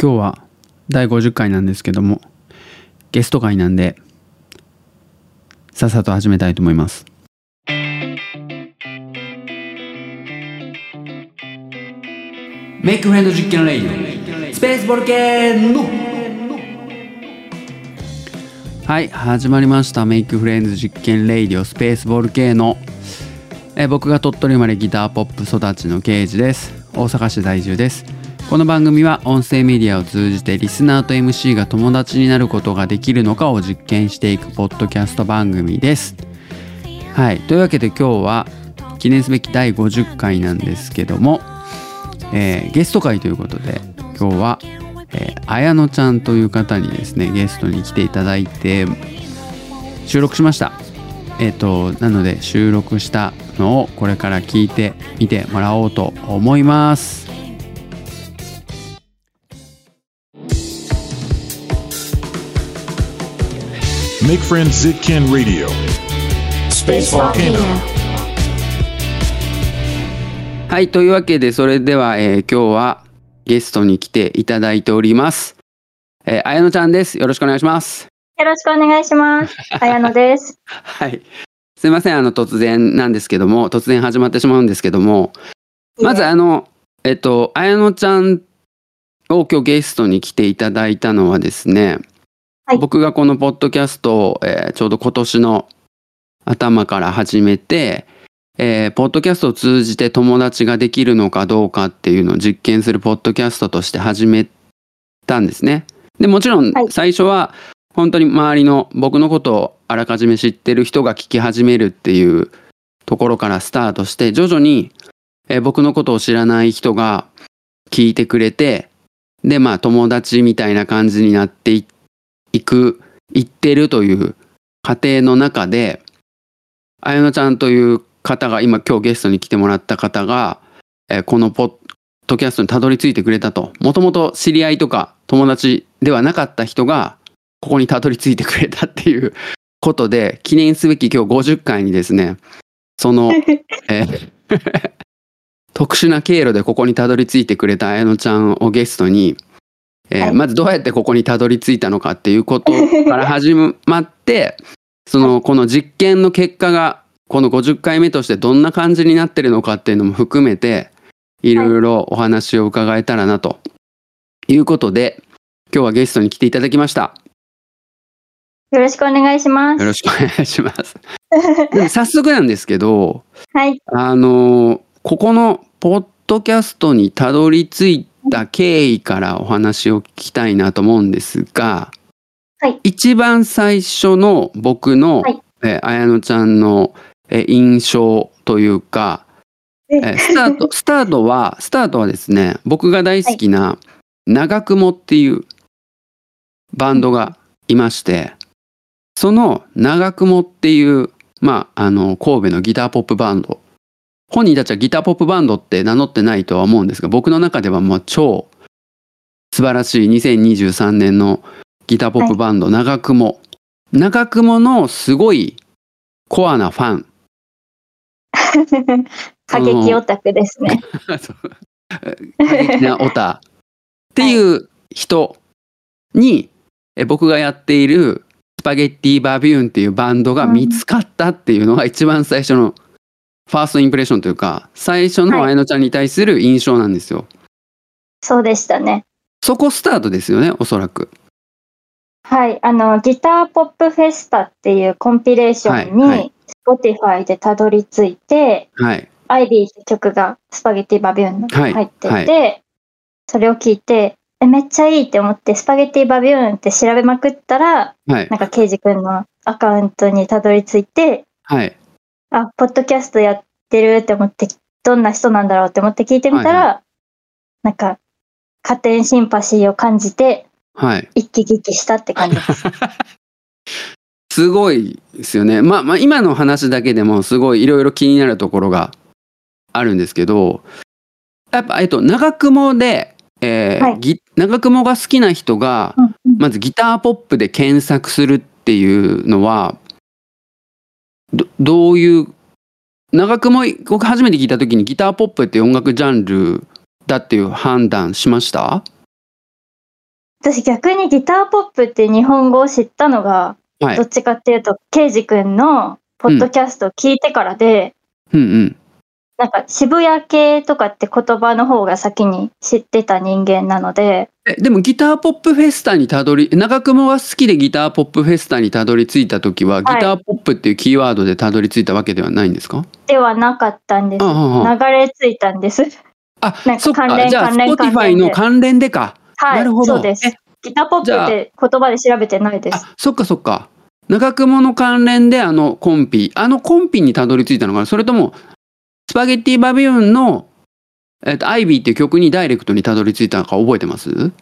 今日は第50回なんですけどもゲスト会なんでさっさと始めたいと思います。メイクフレンド実験レイスペースボルケはい始まりました。メイクフレンズ実験レイディオ。スペースボルケーノえ僕が鳥取生まれギターポップ育ちの刑事です。大阪市在住ですこの番組は音声メディアを通じてリスナーと MC が友達になることができるのかを実験していくポッドキャスト番組です。はい。というわけで今日は記念すべき第50回なんですけども、えーゲスト会ということで今日は、えー、綾乃ちゃんという方にですねゲストに来ていただいて収録しました。えっ、となので収録したのをこれから聞いてみてもらおうと思います「Make Friends Zitkin Radio」「Space Volcano」はいというわけでそれでは、えー今日はゲストに来ていただいております。えー、綾乃ちゃんです。よろしくお願いします。よろしくお願いします。綾乃です。はい。すいません。あの突然なんですけども突然始まってしまうんですけどもまずあのえっと綾乃ちゃんを今日ゲストに来ていただいたのはですね、はい僕がこのポッドキャストを、えーちょうど今年の頭から始めて、えーポッドキャストを通じて友達ができるのかどうかっていうのを実験するポッドキャストとして始めたんですね。でもちろんはい最初は本当に周りの僕のことをあらかじめ知ってる人が聞き始めるっていうところからスタートして徐々に、えー僕のことを知らない人が聞いてくれてでまあ友達みたいな感じになっていいくいってるという過程の中で綾乃ちゃんという方が今今日ゲストに来てもらった方が、えーこのポッドキャストにたどり着いてくれたと。もともと知り合いとか友達ではなかった人がここにたどり着いてくれたっていう ことで記念すべき今日50回にですねその、えー 特殊な経路でここにたどり着いてくれた綾乃ちゃんをゲストに、えーはいまずどうやってここにたどり着いたのかっていうことから始まって そのこの実験の結果がこの50回目としてどんな感じになってるのかっていうのも含めていろいろお話を伺えたらなということで今日はゲストに来ていただきました。よろしくお願いします。よろしくお願いします。で早速なんですけど、はい。あのここのポッドキャストにたどり着いた経緯からお話を聞きたいなと思うんですが、はい。一番最初の僕の、はい。えー綾乃ちゃんの、えー印象というか、え。ースタート スタートはスタートはですね僕が大好きな長雲っていうバンドがいましてその長雲っていうまああの神戸のギターポップバンド本人たちはギターポップバンドって名乗ってないとは思うんですが僕の中ではもう超素晴らしい2023年のギターポップバンド、長雲。長雲のすごいコアなファン。過激オタクですね。過激なオタっていう人にえ僕がやっているスパゲッティバビューンっていうバンドが見つかったっていうのが一番最初のファーストインプレッションというか最初のはい綾乃ちゃんに対する印象なんですよ。そうでしたね。そこスタートですよねおそらく。はい。あの、ギターポップフェスタっていうコンピレーションはいはに、Spotify でたどり着いて、はいアイビーって曲がスパゲティバビューンのはい入ってて、はそれを聞いて、え、めっちゃいいって思って、スパゲティバビューンって調べまくったら、はいなんか、ケイジ君のアカウントにたどり着いて、はいあ、ポッドキャストやってるって思って、どんな人なんだろうって思って聞いてみたら、はいなんか、加点シンパシーを感じて、はい。一気聞きしたって感じです。すごいですよね。まあまあ今の話だけでもすごいいろいろ気になるところがあるんですけど、やっぱえっと長雲で、えーはいぎ長雲が好きな人がうんうんまずギターポップで検索するっていうのはどどういう長雲僕初めて聞いた時にギターポップって音楽ジャンルだっていう判断しました？私逆にギターポップって日本語を知ったのが、はいどっ。ちかっていうと、ケイジ君のポッドキャストを聞いてからで、うんうん。なんか渋谷系とかって言葉の方が先に知ってた人間なので、えでもギターポップフェスタにたどり長雲が好きでギターポップフェスタにたどり着いた時は、ギターポップっていうキーワードでたどり着いたわけではないんですか？ではなかったんです。ああ。あ流れ着いたんです。あなんかそっか。関連じゃあ関連 Spotify の関連でか。はい、なるほど。そうです。え。ギターポップって言葉で調べてないです。あそっかそっか。長雲の関連であのコンピあのコンピにたどり着いたのかな？それともスパゲッティバビューンの、えっと、アイビーっていう曲にダイレクトにたどり着いたのか覚えてます？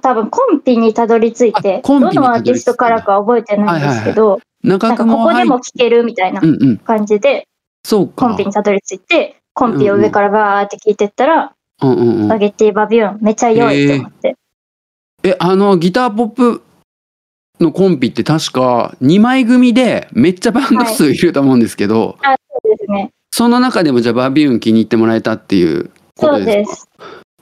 多分コンピにたどり着いてあ、コンどのアーティストからか覚えてないんですけど、長なんかここでも聴けるみたいなうんうん。感じで、そうか。コンピにたどり着いて、コンピを上からバーって聞いてったら、うんうん。うんスパゲッティバビューンめっちゃ良いって思って。えあのギターポップのコンピって確か2枚組でめっちゃバンド数いると思うんですけど、そうですね。その中でもじゃあバビューン気に入ってもらえたっていうことですか？です。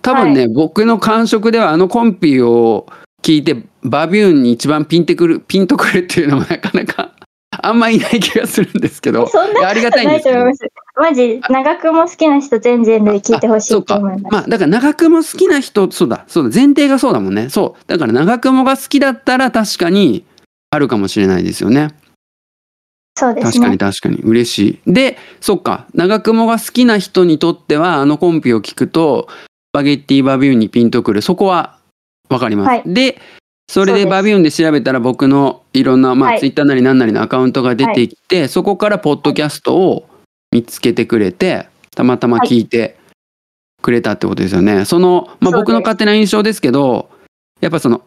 多分ね、僕の感触ではあのコンピを聞いてバビューンに一番ピンてくる ピンとくるっていうのもなかなか あんまいない気がするんですけどそんなありがたいんです。マジ、長くも好きな人全然類聞いてほしいと思います。まあだから長雲好きな人そうだそうだ前提がそうだもんね。そう。だから長雲が好きだったら確かにあるかもしれないですよねそうです確かにね。確かに。嬉しい。でそっか。長雲が好きな人にとってはあのコンピを聞くとスパゲッティバビューンにピンとくる。そこはわかります、はい。でそれでバビューンで調べたら僕のいろんな、まあはい。ツイッターなり何なりのアカウントが出てきて、そこからポッドキャストを見つけてくれてたまたま聞いてくれたってことですよね。その、まあ、僕の勝手な印象ですけどやっぱその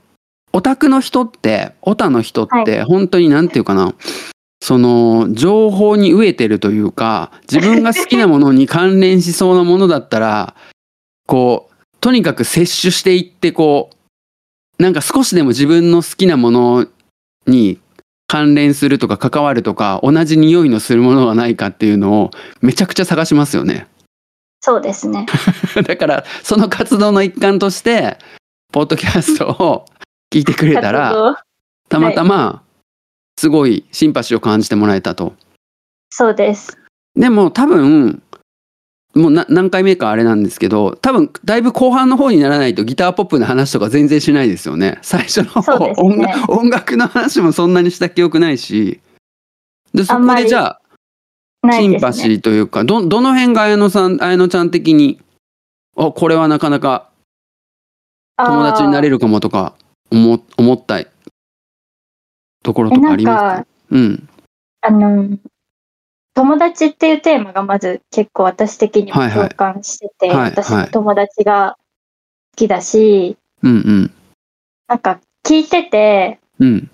オタクの人ってオタの人って本当になんていうかな、その情報に飢えてるというか自分が好きなものに関連しそうなものだったらこうとにかく摂取していってこうなんか少しでも自分の好きなものに関連するとか関わるとか同じ匂いのするものがないかっていうのをめちゃくちゃ探しますよね。そうですね。だからその活動の一環としてポッドキャストを聞いてくれた活ら動たまたますごいシンパシーを感じてもらえたと。そうです。でも多分もうな何回目かあれなんですけど多分だいぶ後半の方にならないとギターポップの話とか全然しないですよね最初の方、ね音楽音楽の話もそんなにした記憶ないしでそこでじゃあないシンパ。シーというかどどの辺が綾乃さん綾乃ちゃん的にあこれはなかなか友達になれる。るかもとか思思ったところとかありますか？かうん。あの、友達っていうテーマがまず結構私的にもはいはい。共感してて、はい私はい。の友達が好きだし、うんうん。なんか聞いてて、うん。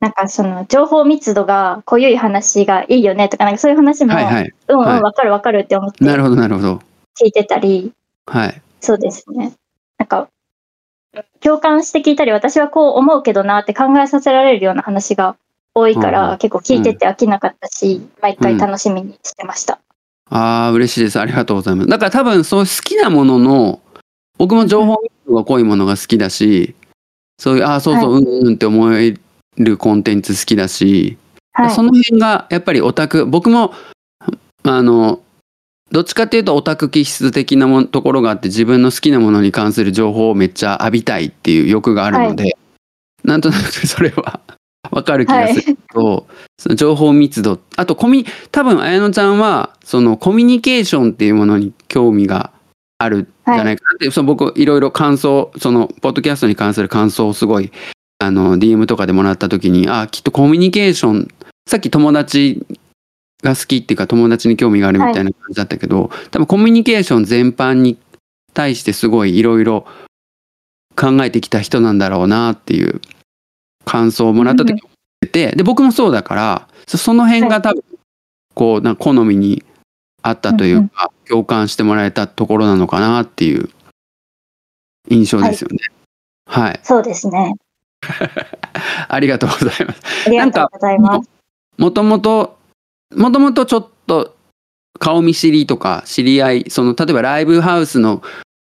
なんかその情報密度が濃ゆい話がいいよねとか、なんかそういう話も、はいはい。うんうん、はいわかるわかるって思ってなるほどなるほど。聞いてたり、はい。そうですね。なんか、共感して聞いたり、私はこう思うけどなって考えさせられるような話が多いから、うん。結構聞いてて飽きなかったし、毎回楽しみにしてました。ああ嬉しいです。ありがとうございます。だから多分そう好きなものの僕も情報が濃いものが好きだしそういうああそうそう、うんうんって思えるコンテンツ好きだし、はい。その辺がやっぱりオタク僕もあのどっちかっていうとオタク気質的なもんところがあって自分の好きなものに関する情報をめっちゃ浴びたいっていう欲があるので、なんとなくそれはわかる気がするけど、その情報密度あとコミ多分綾乃ちゃんはそのコミュニケーションっていうものに興味があるんじゃない。かなって、その僕いろいろ感想そのポッドキャストに関する感想をすごいあの DM とかでもらった時にあきっとコミュニケーションさっき友達が好きっていうか友達に興味があるみたいな感じだったけど、多分コミュニケーション全般に対してすごいいろいろ考えてきた人なんだろうなっていう感想をもらった時に思ってて、で僕もそうだからそその辺が多分こうな好みにあったというか、共感してもらえたところなのかなっていう印象ですよね。はい、そうですね。ありがとうございます。ありがとうございます。もともともともとちょっと顔見知りとか知り合いその例えばライブハウスの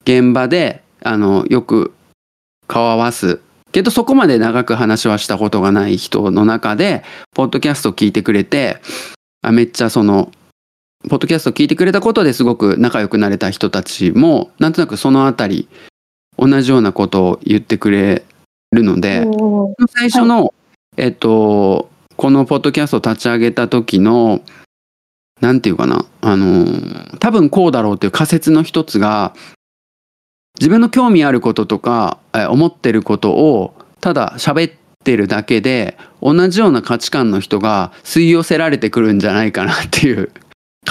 現場であのよく顔合わす。けどそこまで長く話はしたことがない人の中でポッドキャストを聞いてくれてあめっちゃそのポッドキャストを聞いてくれたことですごく仲良くなれた人たちもなんとなくそのあたり同じようなことを言ってくれるので、最初の、えっとこのポッドキャストを立ち上げた時のなんていうかなあの多分こうだろうっていう仮説の一つが自分の興味あることとかえ思ってることをただ喋ってるだけで同じような価値観の人が吸い寄せられてくるんじゃないかなっていう。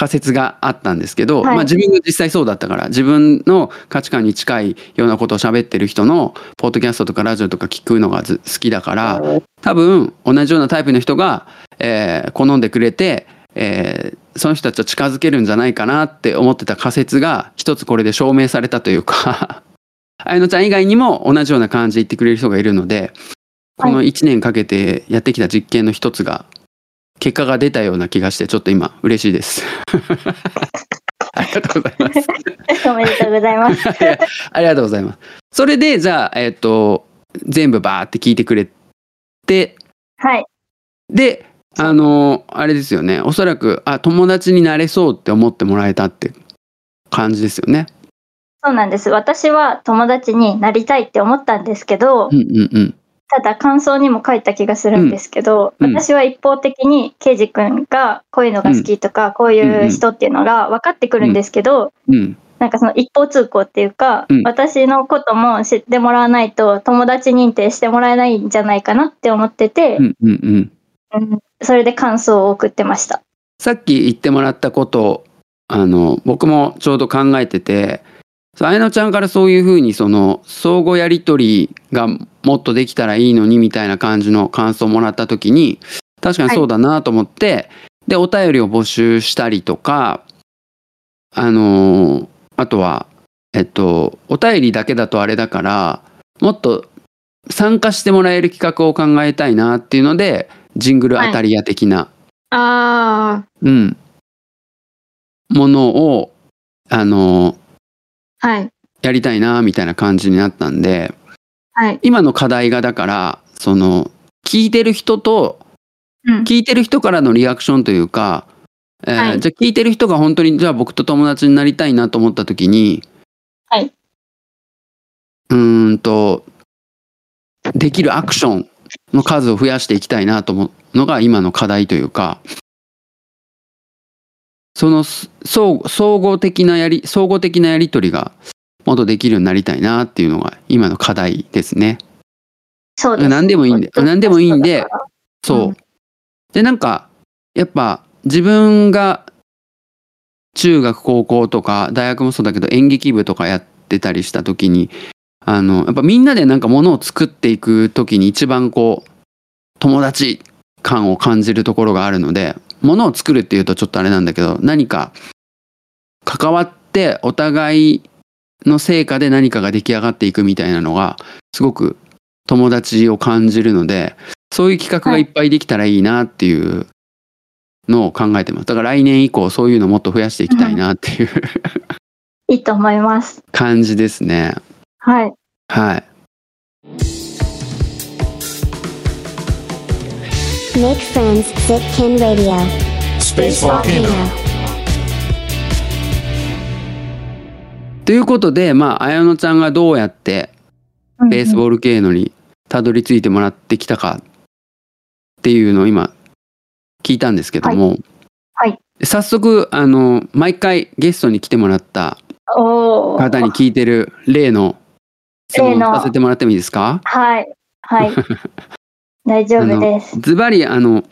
仮説があったんですけど、はい。まあ自分が実際そうだったから自分の価値観に近いようなことを喋ってる人のポッドキャストとかラジオとか聞くのがず好きだから多分同じようなタイプの人が、えー好んでくれて、えーその人たちと近づけるんじゃないかなって思ってた仮説が一つこれで証明されたというか あやのちゃん以外にも同じような感じで言ってくれる人がいるのでこの1年かけてやってきた実験の一つが結果が出たような気がしてちょっと今嬉しいです。ありがとうございます。おめでとうございます。ありがとうございます。それでじゃあえっ、と全部バーって聞いてくれてはい。であのあれですよねおそらくあ友達になれそうって思ってもらえたって感じですよね。そうなんです。私は友達になりたいって思ったんですけど、うんうんうん。ただ感想にも書いた気がするんですけど、うん。うん。私は一方的にケイジ君がこういうのが好きとか、こういう人っていうのが分かってくるんですけど、うん。なんかその一方通行っていうか、うん。私のことも知ってもらわないと友達認定してもらえないんじゃないかなって思っててう、んうんうん。うんそれで感想を送ってました。さっき言ってもらったことあの僕もちょうど考えててあやのちゃんからそういうふうにその相互やり取りがもっとできたらいいのにみたいな感じの感想をもらった時に確かにそうだなと思って、でお便りを募集したりとかあのあとはえっとお便りだけだとあれだからもっと参加してもらえる企画を考えたいなっていうのでジングル当たり屋的な、あうん、ものをあのあ、はい。やりたいなみたいな感じになったんではい。今の課題がだからその聞いてる人とうん。聞いてる人からのリアクションというか、えーはいじゃあ聞いてる人が本当にじゃあ僕と友達になりたいなと思った時に、はい、うーんとできるアクションの数を増やしていきたいなと思うのが今の課題というかその総合的なやり総合的なやり取りがもっとできるようになりたいなっていうのが今の課題ですね。そうです。何でもいいんで何でもいいんでそう。うんでなんかやっぱ自分が中学高校とか大学もそうだけど演劇部とかやってたりした時にあのやっぱみんなでなんかものを作っていく時に一番こう友達感を感じるところがあるのでものを作るっていうとちょっとあれなんだけど何か関わってお互いの成果で何かが出来上がっていくみたいなのがすごく友達を感じるのでそういう企画がいっぱいできたらいいなっていうのを考えてます。だから来年以降そういうのもっと増やしていきたいなっていう いいと思います。感じですね。はい。はい。Make friends, Sitkin Radio. Space Volcano. ということでまあ綾乃ちゃんがどうやってベースボール系のにたどり着いてもらってきたかっていうのを今聞いたんですけども、はい早速あの毎回ゲストに来てもらった。方に聞いてる例の質問例のさせてもらってもいいですか？はい。はい。大丈夫です。ズバリあの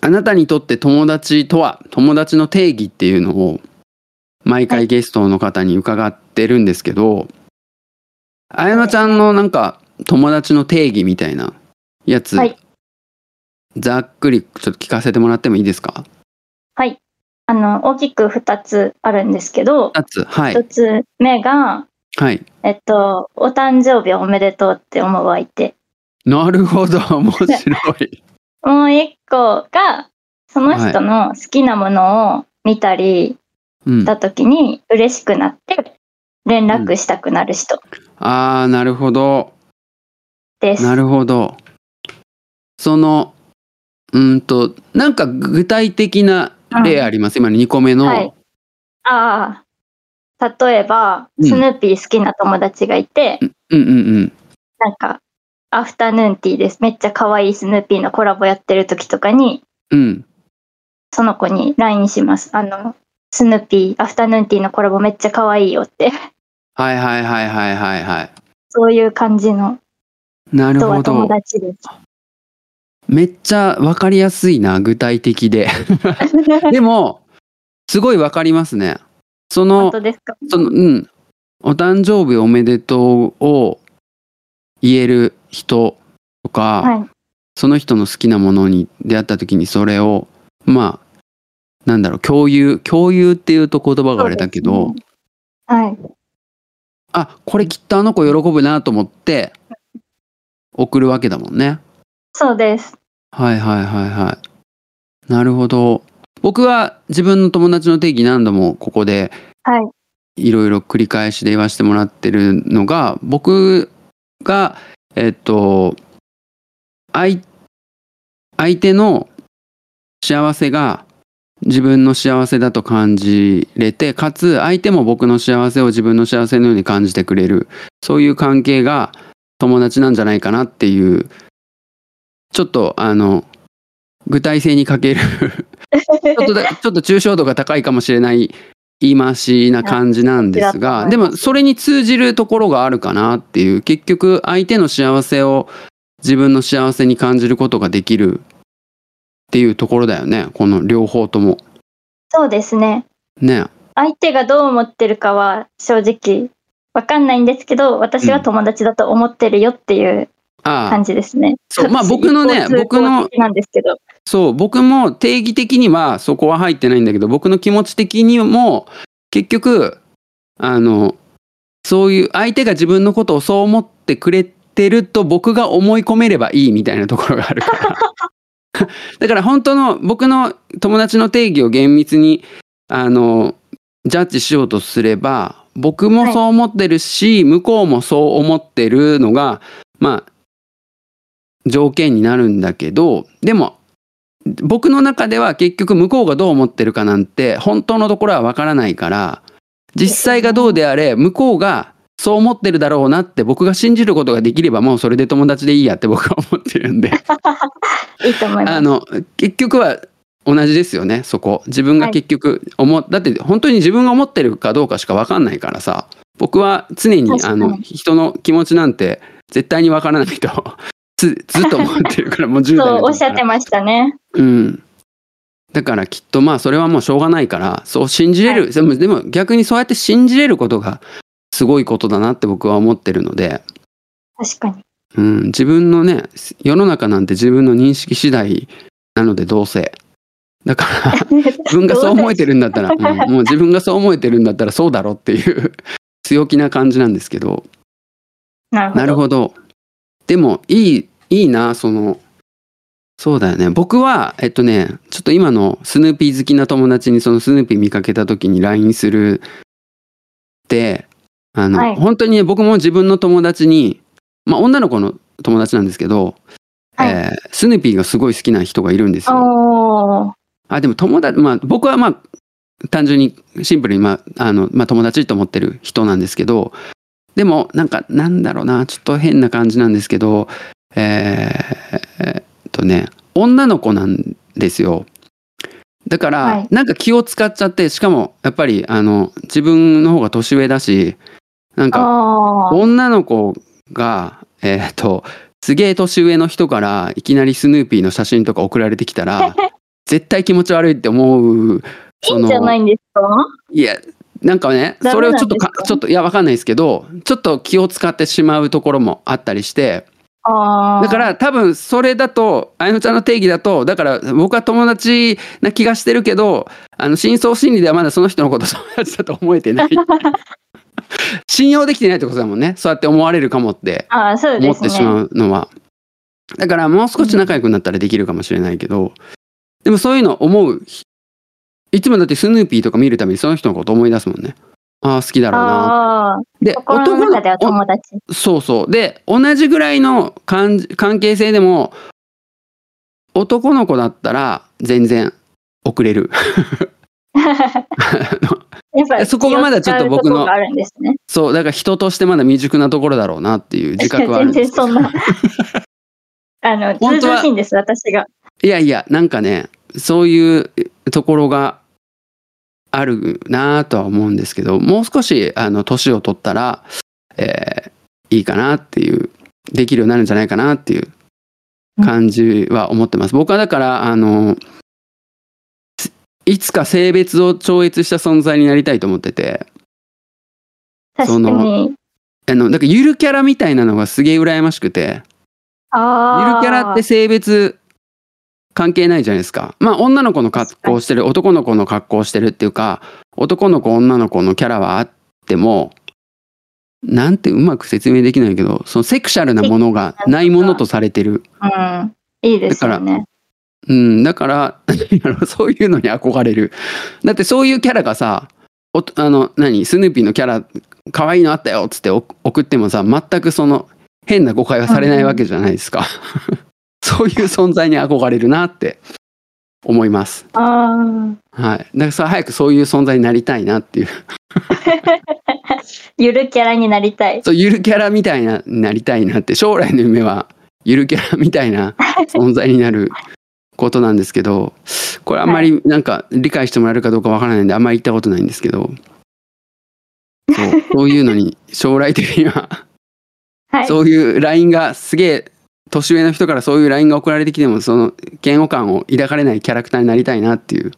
あなたにとって友達とは友達の定義っていうのを毎回ゲストの方に伺ってるんですけど、あやなちゃんのなんか友達の定義みたいなやつ、はいざっくりちょっと聞かせてもらってもいいですか？はい。あの、大きく2つあるんですけど、2つはい1つ目が、はいえっと、お誕生日おめでとうって思う相手。なるほど。面白い。もう一個が、その人の好きなものを見たりうん。した時に嬉しくなって連絡したくなる人。ああなるほど。です。なるほど。そのうんとなんか具体的な例あります、今の2個目の、はい。ああ、例えば、うん。スヌーピー好きな友達がいて、うんうんうん。なんか、アフタヌーンティーです。めっちゃ可愛いスヌーピーのコラボやってる時とかに、うんその子に LINE します。あの、スヌーピー、アフタヌーンティーのコラボめっちゃ可愛いよって。はいはいはいはいはいはいそういう感じのなるほ友ど達です。めっちゃ分かりやすいな具体的で でもすごい分かりますねそ本の当ですか？そのうんお誕生日おめでとうを言える人とか、はい。その人の好きなものに出会った時にそれをまあなんだろう共有共有っていうと言葉があれだけど、ねはい。あこれきっとあの子喜ぶなと思って送るわけだもんね。そうです。はいはいはいはい。なるほど。僕は自分の友達の定義何度もここではい。いろいろ繰り返しで言わせてもらってるのが僕がえっと相相手の幸せが自分の幸せだと感じれてかつ相手も僕の幸せを自分の幸せのように感じてくれる。そういう関係が友達なんじゃないかなっていうちょっとあの具体性に欠ける。ちょっとだちょっと抽象度が高いかもしれない言い回しな感じなんですがでもそれに通じるところがあるかなっていう結局相手の幸せを自分の幸せに感じることができるっていうところだよねこの両方とも。そうですね。ね相手がどう思ってるかは正直わかんないんですけど、私は友達だと思ってるよっていうああ感じですね。そうまあ私僕のね僕の的なんですけど。そう僕も定義的にはそこは入ってないんだけど僕の気持ち的にも結局あのそういう相手が自分のことをそう思ってくれてると僕が思い込めればいいみたいなところがあるから。だから本当の僕の友達の定義を厳密にあのジャッジしようとすれば僕もそう思ってるし、向こうもそう思ってるのがまあ条件になるんだけどでも僕の中では結局向こうがどう思ってるかなんて本当のところはわからないから実際がどうであれ向こうがそう思ってるだろうなって僕が信じることができればもうそれで友達でいいやって僕は思ってるんで。いいと思います。あの結局は同じですよねそこ。自分が結局思、だって本当に自分が思ってるかどうかしか分かんないからさ。僕は常にあの人の気持ちなんて絶対に分からないとずずっと思ってるからもう10代そうおっしゃってましたね。うん。だからきっとまあそれはもうしょうがないからそう信じれる、でもでも逆にそうやって信じれることがすごいことだなって僕は思ってるので、確かに。うん、自分のね世の中なんて自分の認識次第なのでどうせ。だから 自分がそう思えてるんだったら、うん。もう自分がそう思えてるんだったらそうだろっていう強気な感じなんですけど。なるほど。でもいいいいなその。そうだよね。僕はえっとねちょっと今のスヌーピー好きな友達にそのスヌーピー見かけた時に LINE するってあの、はい。本当にね僕も自分の友達にまあ女の子の友達なんですけど、はい。えースヌーピーがすごい好きな人がいるんですよ。あでも友達まあ僕はまあ単純にシンプルにまああの、まあ、友達と思ってる人なんですけどでもなんかなんだろうなちょっと変な感じなんですけどえーえーっとね女の子なんですよ。だから、はい。なんか気を使っちゃってしかもやっぱりあの自分の方が年上だしなんか女の子がえーっとすげえ年上の人からいきなりスヌーピーの写真とか送られてきたら 絶対気持ち悪いって思ういいんじゃないんですか？いやなんかねダそれをちょっとかかちょっといやわかんないですけどちょっと気を使ってしまうところもあったりして。だから多分それだとあやのちゃんの定義だとだから僕は友達な気がしてるけどあの深層心理ではまだその人のこと友達だと思えてない。信用できてないってことだもんね。そうやって思われるかもって思。ってしまうのは。だからもう少し仲良くなったらできるかもしれないけど、でもそういうの思ういつもだってスヌーピーとか見るたびにその人のこと思い出すもんね。ああ好きだろうなで心の中では友達。おそうそうで同じぐらいの関関係性でも男の子だったら全然遅れる そこがまだちょっと僕のね。そうだから人としてまだ未熟なところだろうなっていう自覚はある全んです然そんな。あの、本当しいんです、私が。いやいやなんかねそういうところがあるなとは思うんですけどもう少しあの年を取ったら、えーいいかなっていうできるようになるんじゃないかなっていう感じは思ってます。僕はだからあのいつか性別を超越した存在になりたいと思ってて確かそのに。あのなんかゆるキャラみたいなのがすげえ羨ましくて。ゆるキャラって性別関係ないじゃないですか。まあ女の子の格好をしてる男の子の格好をしてるっていうか男の子女の子のキャラはあってもなんてうまく説明できないけどそのセクシャルなものがないものとされてる。うん。いいですよね。うん、だから そういうのに憧れる。だってそういうキャラがさおあの何スヌーピーのキャラ可愛いのあったよっつってお送ってもさ全くその変な誤解はされないわけじゃないですか。そういう存在に憧れるなって思います。ああ。はい。だからさ早くそういう存在になりたいなっていう。ゆるキャラになりたい。そうゆるキャラみたいななりたいなって将来の夢はゆるキャラみたいな 存在になることなんですけどこれあんまりなんか理解してもらえるかどうかわからないんであんまり言ったことないんですけどそうそういうのに将来的にははい。そういう LINE がすげえ年上の人からそういう LINE が送られてきてもその嫌悪感を抱かれないキャラクターになりたいなっていう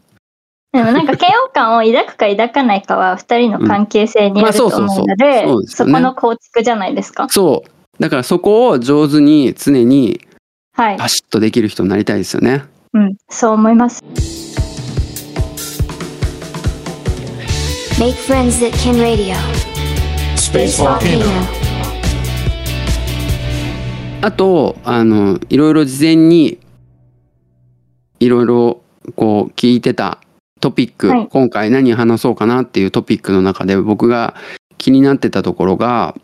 でもなんか嫌悪感を抱くか抱かないかは二人の関係性によると思うのでそこの構築じゃないですか。そうだからそこを上手に常にはい。パシッとできる人になりたいですよね。うん。そう思います。Make friends that can radio. Space Volcano. あとあのいろいろ事前にいろいろこう聞いてたトピック、はい今回何話そうかなっていうトピックの中で僕が気になってたところが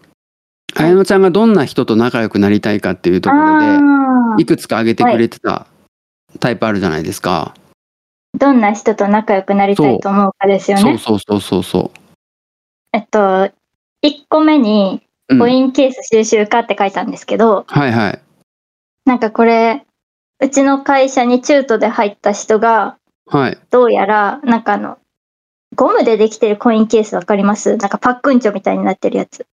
綾乃ちゃんがどんな人と仲良くなりたいかっていうところあでいくつか挙げてくれてたタイプあるじゃないですか。あ。どんな人と仲良くなりたいと思うかですよね。そうそうそうそうそえっと、1個目にコインケース収集家って書いたんですけど、はいはいなんかこれ、うちの会社に中途で入った人が、はい。どうやら、なんかあの、ゴムでできてるコインケースわかります？なんかパックンチョみたいになってるやつ。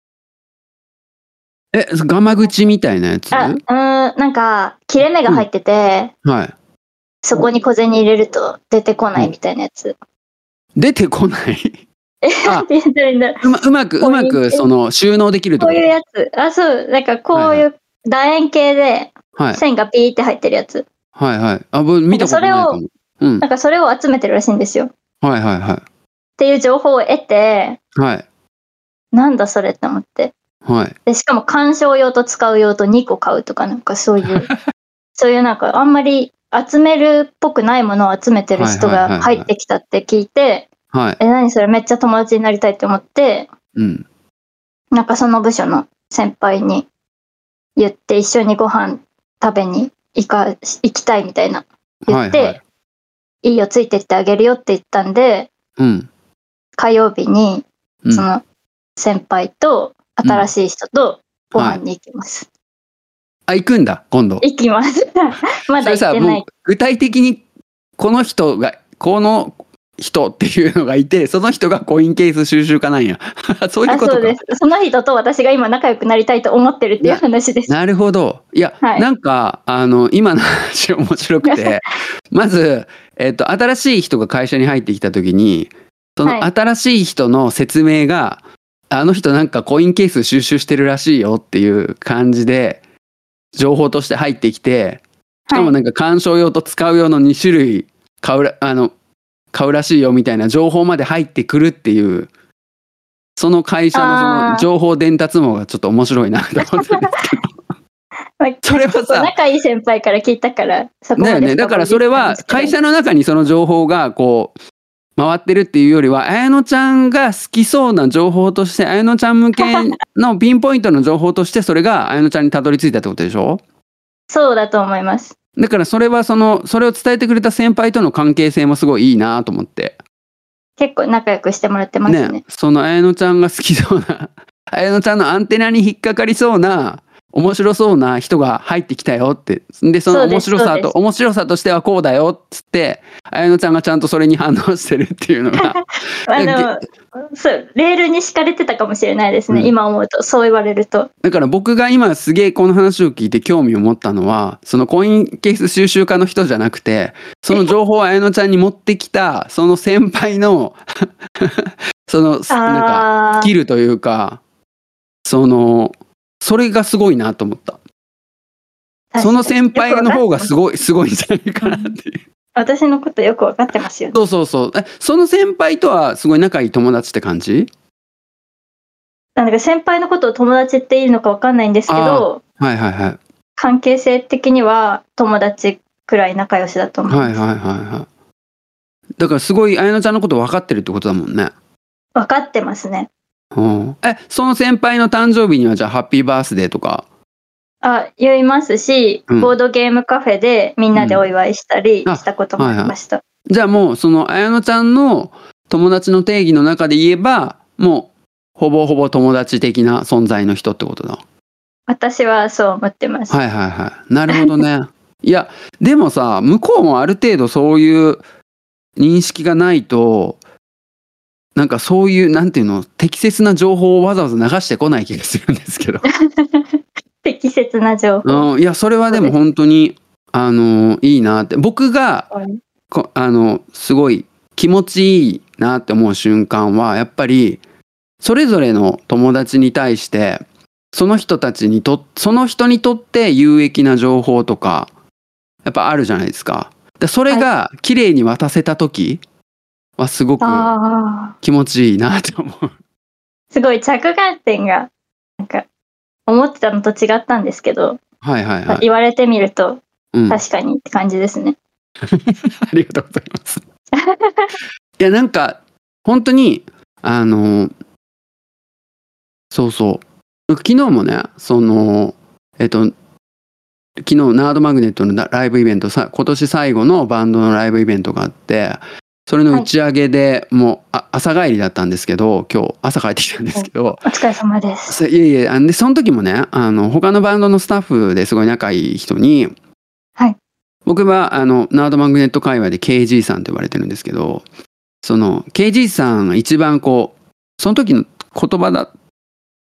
えガマ口みたいなやつ？あ、うーん、なんか、切れ目が入ってて、はい。そこに小銭入れると出てこないみたいなやつ。出てこない？あ ううまうまくうまくその収納できると？こういうやつ。あ、そう、なんかこういう楕円形ではい。線がピーって入ってるやつ。はいはい。あ僕見たことないかも。うん。なんかそれを集めてるらしいんですよ。っはいはい。はていう情報を得て、いはい。なんだそれって思って。はい。で、しかも鑑賞用と使う用と2個買うとかなんかそういう、そういうなんかあんまり集めるっぽくないものを集めてる人が入ってきたって聞いて、はい。え、何それ？めっちゃ友達になりたいって思って、うん。なんかその部署の先輩に言って一緒にご飯食べに行か、行きたいみたいな。言って、はい。はいいいよついてってあげるよって言ったんで、うん。火曜日にうん。その先輩と新しい人とご飯に行きます。あ行くんだ今度。行きます。まだ行それってない。さもう。具体的にこの人がこの人っていうのがいてその人がコインケース収集家なんや。そういうあ、ことか。そうです。その人と私が今仲良くなりたいと思ってるっていう話です。なるほど。いや、はい。なんかあの今の話面白くて まず、えっと新しい人が会社に入ってきた時にそのはい。新しい人の説明が、あの人なんかコインケース収集してるらしいよっていう感じで情報として入ってきてしかもなんか鑑賞用と使う用の2種類買うらあの買うらしいよみたいな情報まで入ってくるっていうその会社のその情報伝達網がちょっと面白いなと思ったんですけど。まあ それはさ仲いい先輩から聞いたから、そこまでだよね。だからそれは会社の中にその情報がこう回ってるっていうよりは綾乃ちゃんが好きそうな情報として綾乃ちゃん向けのピンポイントの情報としてそれが綾乃ちゃんにたどり着いたってことでしょ？そうだと思います。だからそれはそのそれを伝えてくれた先輩との関係性もすごいいいなと思って結構仲良くしてもらってますね。ねその綾乃ちゃんが好きそうな綾乃ちゃんのアンテナに引っかかりそうな面白そうな人が入ってきたよってでその面白さと面白さとしてはこうだよっつって綾乃ちゃんがちゃんとそれに反応してるっていうのが あの、そう、レールに敷かれてたかもしれないですね。うん今思うと、そう言われると。だから僕が今すげえこの話を聞いて興味を持ったのはそのコインケース収集家の人じゃなくてその情報を綾乃ちゃんに持ってきたその先輩の そのなんかスキルというかそのそれがすごいなと思った。ー、その先輩の方がすい。ごいす。ごいんじゃないかなって。いう私のことよく分かってますよ。ね。そうそうそう。えその先輩とはすごい仲いい友達って感じ？なんか先輩のことを友達っていいのか分かんないんですけど、はいはいはい。関係性的には友達くらい仲良しだと思います。はいはいはいはい。だからすごい綾乃ちゃんのこと分かってるってことだもんね。分かってますね。うん。えその先輩の誕生日にはじゃあハッピーバースデーとか？あ、言いますし、うん。ボードゲームカフェでみんなでお祝いしたりしたこともありました。じゃあもうその綾乃ちゃんの友達の定義の中で言えばもうほぼほぼ友達的な存在の人ってことだ。私はそう思ってます。はいはいはい。なるほどね。いやでもさ向こうもある程度そういう認識がないとなんかそういうなんていうの適切な情報をわざわざ流してこない気がするんですけど、適切な情報。うん、いやそれはでも本当にあのいいなって僕がこあのすごい気持ちいいなって思う瞬間はやっぱりそれぞれの友達に対してその人たちにとその人にとって有益な情報とかやっぱあるじゃないですか。でそれが綺麗に渡せた時はすごくああ、気持ちいいなって思う。すごい着眼点が、なんか、思ってたのと違ったんですけど、はいはいはい。言われてみるとうん、あ確かにって感じですね。りがとうございます。いやなんか本当にあのそうそう昨日もねそのえっと昨日ナードマグネットのライブイベントさ今年最後のバンドのライブイベントがあってそれの打ち上げで、もうあ朝帰りだったんですけど今日朝帰ってきたんですけど、お疲れ様です。そいえいえあんでその時もねあの他のバンドのスタッフですごい仲いい人に、はい。僕はあのナードマグネット界隈で KG さんと呼ばれてるんですけどその KG さんが一番こうその時の言葉だ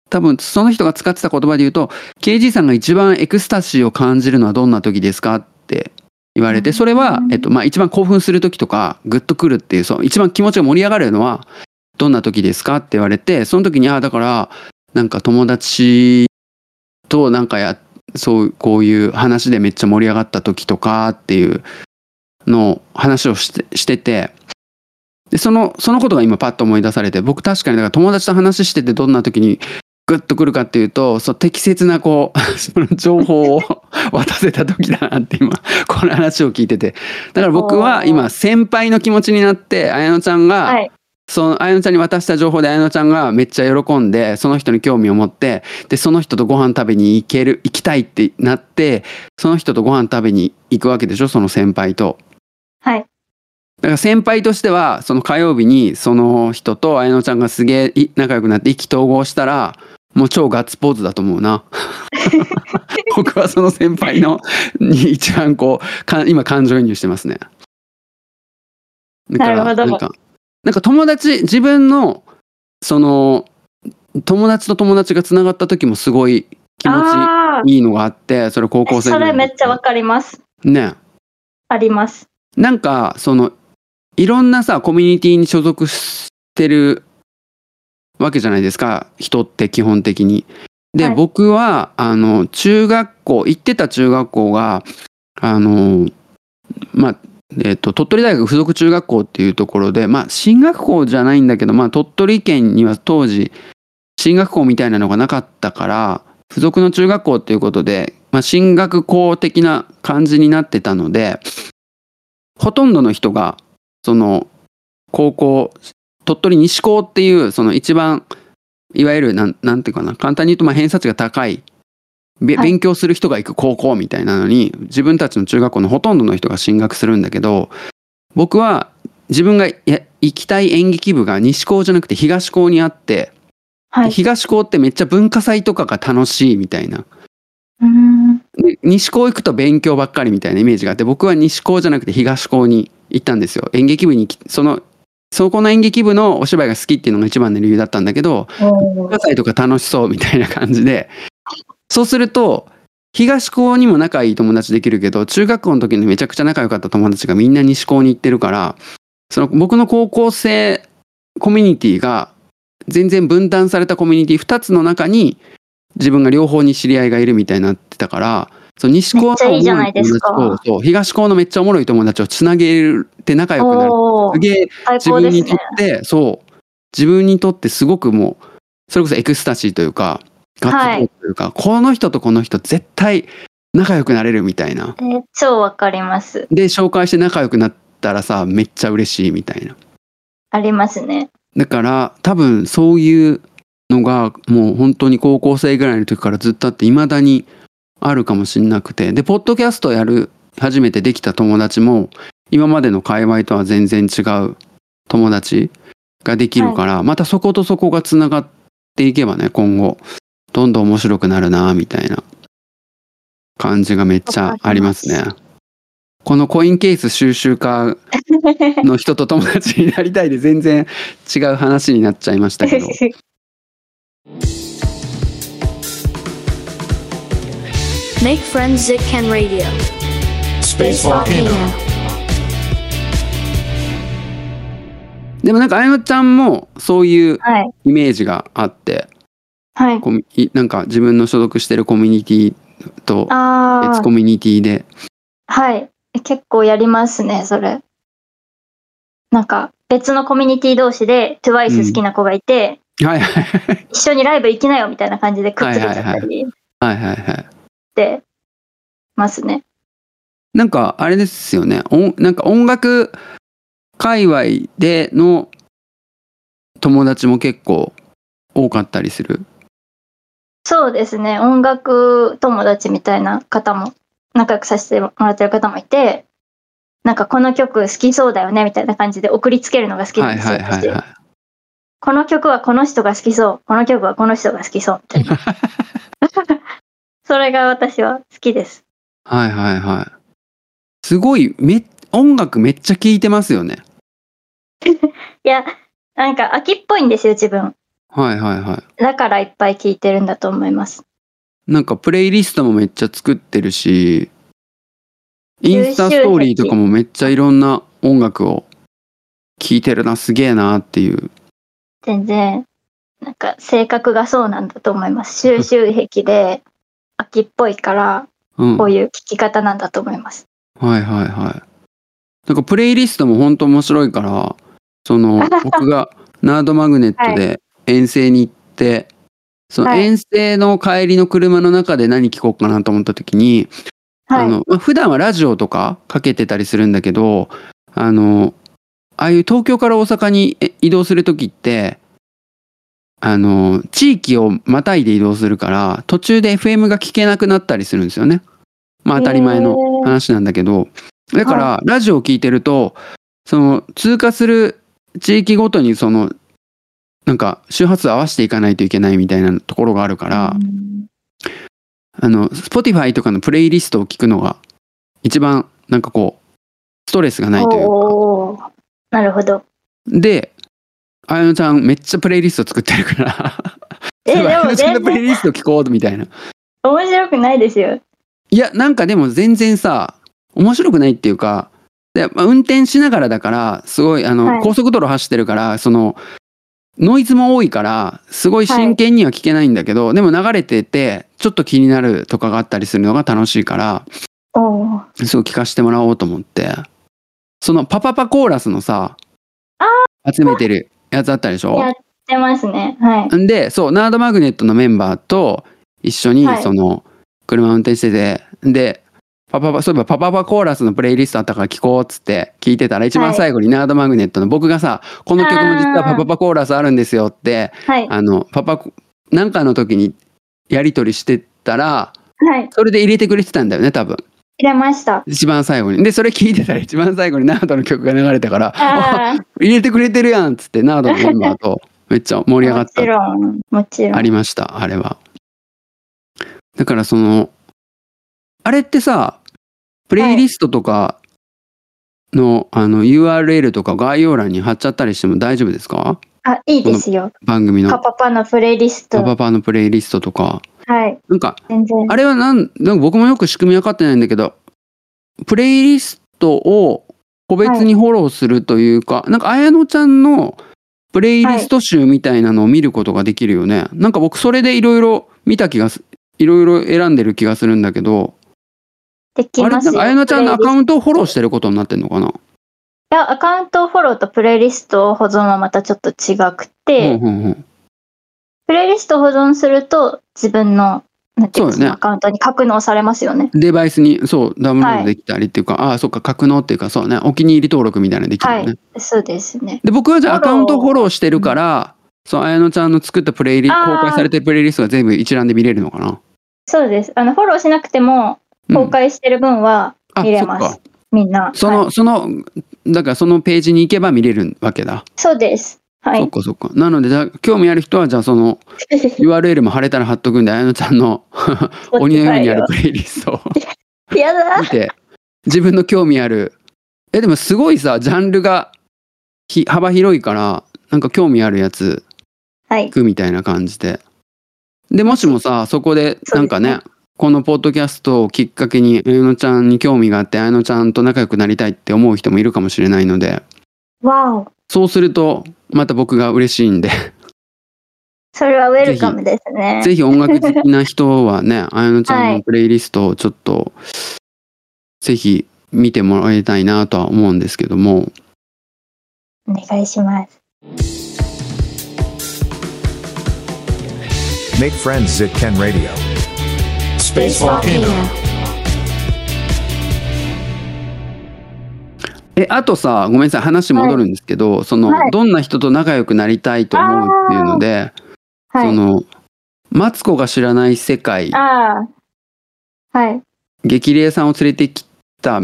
多分その人が使ってた言葉で言うと KG さんが一番エクスタシーを感じるのはどんな時ですかって言われてそれは、えっとまあ、一番興奮する時とかグッとくるっていうそう一番気持ちが盛り上がるのはどんな時ですかって言われてその時にああだからなんか友達となんかやそうこういう話でめっちゃ盛り上がった時とかっていうのを話をしてしててでそのそのことが今パッと思い出されて僕確かにだから友達と話しててどんな時にグッとくるかっていうとそう適切なこう その情報を渡せた時だなって今この話を聞いててだから僕は今先輩の気持ちになって綾乃ちゃんが、はい。その綾乃ちゃんに渡した情報で綾乃ちゃんがめっちゃ喜んでその人に興味を持ってでその人とご飯食べに行ける行きたいってなってその人とご飯食べに行くわけでしょその先輩と。はい。だから先輩としてはその火曜日にその人と綾乃ちゃんがすげえい仲良くなって意気投合したらもう超ガッツポーズだと思うな。僕はその先輩のに一番こうか今感情移入してますね。だからなるほどなんかなんか友達自分のその友達と友達がつながった時もすごい気持ちいいのがあってそれ高校ー、生それめっちゃわるかります。ねあります。なんかそのいろんなさコミュニティに所属してるわけじゃないですか人って基本的に。で、はい僕はあの中学校行ってた中学校があのまあえっと鳥取大学附属中学校っていうところでまあ進学校じゃないんだけど、まあ、鳥取県には当時進学校みたいなのがなかったから付属の中学校っていうことで、まあ、進学校的な感じになってたのでほとんどの人がその高校鳥取西高っていうその一番いわゆるなんなんていうかな簡単に言うとまあ偏差値が高い勉強する人が行く高校みたいなのに自分たちの中学校のほとんどの人が進学するんだけど僕は自分がや行きたい演劇部が西高じゃなくて東高にあって、はい。東高ってめっちゃ文化祭とかが楽しいみたいな。西高行くと勉強ばっかりみたいなイメージがあって僕は西高じゃなくて東高に行ったんですよ。演劇部にきそのそこの演劇部のお芝居が好きっていうのが一番の理由だったんだけど文化祭とか楽しそうみたいな感じで。そうすると東高にも仲いい友達できるけど中学校の時にめちゃくちゃ仲良かった友達がみんな西高に行ってるからその僕の高校生コミュニティが全然分断されたコミュニティ2つの中に自分が両方に知り合いがいるみたいになってたからそう西高の友達とそう東高のめっちゃおもろい友達をつなげて仲良くなるすげえ最自分にとっ。て、そう自分にとってすごくもうそれこそエクスタシーというかガッツポーズというか、この人とこの人絶対仲良くなれるみたいなえー超わかります。で紹介して仲良くなったらさめっちゃ嬉しいみたいなありますね。だから多分そういうのがもう本当に高校生ぐらいの時からずっとあって未だにあるかもしんなくて。でポッドキャストやる初めてできた友達も今までの界隈とは全然違う友達ができるから、またそことそこがつながっていけばね今後どんどん面白くなるなみたいな感じがめっちゃありますね。このコインケース収集家の人と友達になりたいで全然違う話になっちゃいましたけど Make friends at Ken Radio. Space Volcano. でもなんかあやのちゃんもそういうはい。イメージがあってはい。コミいなんか自分の所属してるコミュニティとああ別コ。ミュニティではい。結構やりますね、それ。なんか、別のコミュニティ同士で TWICE 好きな子がいて、はいはいはい一緒にライブ行きなよみたいな感じでくっつけちゃったりはいはいはいしてますね。なんかあれですよね音なんか音楽界隈での友達も結構多かったりする？そうですね。音楽友達みたいな方も、仲良くさせてもらってる方もいて、なんかこの曲好きそうだよねみたいな感じで送りつけるのが好きなんですよ。はいはいはいはい私この曲はこの人が好きそう。この曲はこの人が好きそう。みたいな。それが私は好きです。はいはいはいすごいめ音楽めっちゃ聴いてますよね いや、なんか秋っぽいんですよ、自分。はいはいはいだからいっぱい聴いてるんだと思います。なんかプレイリストもめっちゃ作ってるしインスタストーリーとかもめっちゃいろんな音楽を聴いてるなすげえなっていう全然、なんか性格がそうなんだと思います。収集癖で秋っぽいから、うんこういう聴き方なんだと思います。はいはいはいなんかプレイリストも本当面白いからその 僕がナードマグネットで遠征に行って、そのはい遠征の帰りの車の中で何聴こうかなと思った時に、はい。あのまあ普段はラジオとかかけてたりするんだけどあのああいう東京から大阪にえ移動する時ってあの地域をまたいで移動するから途中で FM が聞けなくなったりするんですよね。まあ当たり前の話なんだけど。だからラジオを聞いてるとその通過する地域ごとにそのなんか周波数合わせていかないといけないみたいなところがあるから、うん。あの Spotify とかのプレイリストを聞くのが一番なんかこうストレスがないというか。なるほど。であやのちゃんめっちゃプレイリスト作ってるから。え、でも あやのちゃんプレイ然リスト聞こうみたいな。面白くないですよ。いやなんかでも全然さ面白くないっていうかで、まあ、運転しながらだからすごいあの、はい。高速道路走ってるからそのノイズも多いからすごい真剣には聞けないんだけど、でも流れててちょっと気になるとかがあったりするのが楽しいからおー。そう聞かせてもらおうと思って。そのパパパコーラスのさ集めてるやつあったでしょ？やってますね。はい。んでそうナードマグネットのメンバーと一緒にはいその車運転してて、でパパパそういえばパパパコーラスのプレイリストあったから聞こうっつって聞いてたら一番最後にナードマグネットの僕がさこの曲も実はパパパコーラスあるんですよってはい。あのパパなんかの時にやり取りしてたらはい。それで入れてくれてたんだよね多分入れました。一番最後にでそれ聞いてたら一番最後にナードの曲が流れたから入れてくれてるやんっつってナードのメンバーと めっちゃ盛り上がったちろん、もちろん。ありましたあれはだからそのあれってさプレイリストとかの,、あの URL とか概要欄に貼っちゃったりしても大丈夫ですか？あ、いいですよ。番組のパパパのプレイリスト。パパパのプレイリストとかはい。なんか。あれはなんなんか僕もよく仕組み分かってないんだけどプレイリストを個別にフォローするというか、なんか綾乃ちゃんのプレイリスト集みたいなのを見ることができるよね、なんか僕それでいろいろ見た気がすいろいろ選んでる気がするんだけどできあれなんますよ。か綾乃ちゃんのアカ。ウントをフォローしてることになってんのかな、いや、アカウントフォローとプレイリスト保存はまたちょっと違くて、うんうんうん、プレイリスト保存すると自分の、なんていうねアカウントに格納されますよね。デバイスにそうダウンロードできたりっていうか、ああそっか格納っていうかそうねお気に入り登録みたいなのできるよね、はい。そうですね。で僕はじゃあアカウントフォローしてるから、そう綾乃ちゃんの作ったプレイリ公開されてるプレイリストが全部一覧で見れるのかな、そうです。あの、フォローしなくても、うん公開してる分はあ見れます。そっかみんな。その、はいそのだからそのページに行けば見れるわけだ、そうです。はい。そっかそっか。なのでじゃあ興味ある人はじゃあその URL も貼れたら貼っとくんで綾乃ちゃんの 鬼のようにあるプレイリストをやだ。見て自分の興味ある。えでもすごいさジャンルがひ幅広いからなんか興味あるやつはい。行。くみたいな感じで。でもしもさそこでなんかねそうでこのポッドキャストをきっかけに綾乃ちゃんに興味があって綾乃ちゃんと仲良くなりたいって思う人もいるかもしれないので。わお。そうするとまた僕が嬉しいんでそれはウェルカムですね。ぜひ音楽好きな人はね 綾乃ちゃんはいのプレイリストをちょっとぜひ見てもらいたいなとは思うんですけどもお願いします。Make friends at Ken Radio. Space Volcano. えあとさごめんなさい話戻るんですけど、その、はい。どんな人と仲良くなりたいと思うっていうので、はい。そのマツコが知らない世界。はい。激励さんを連れてきた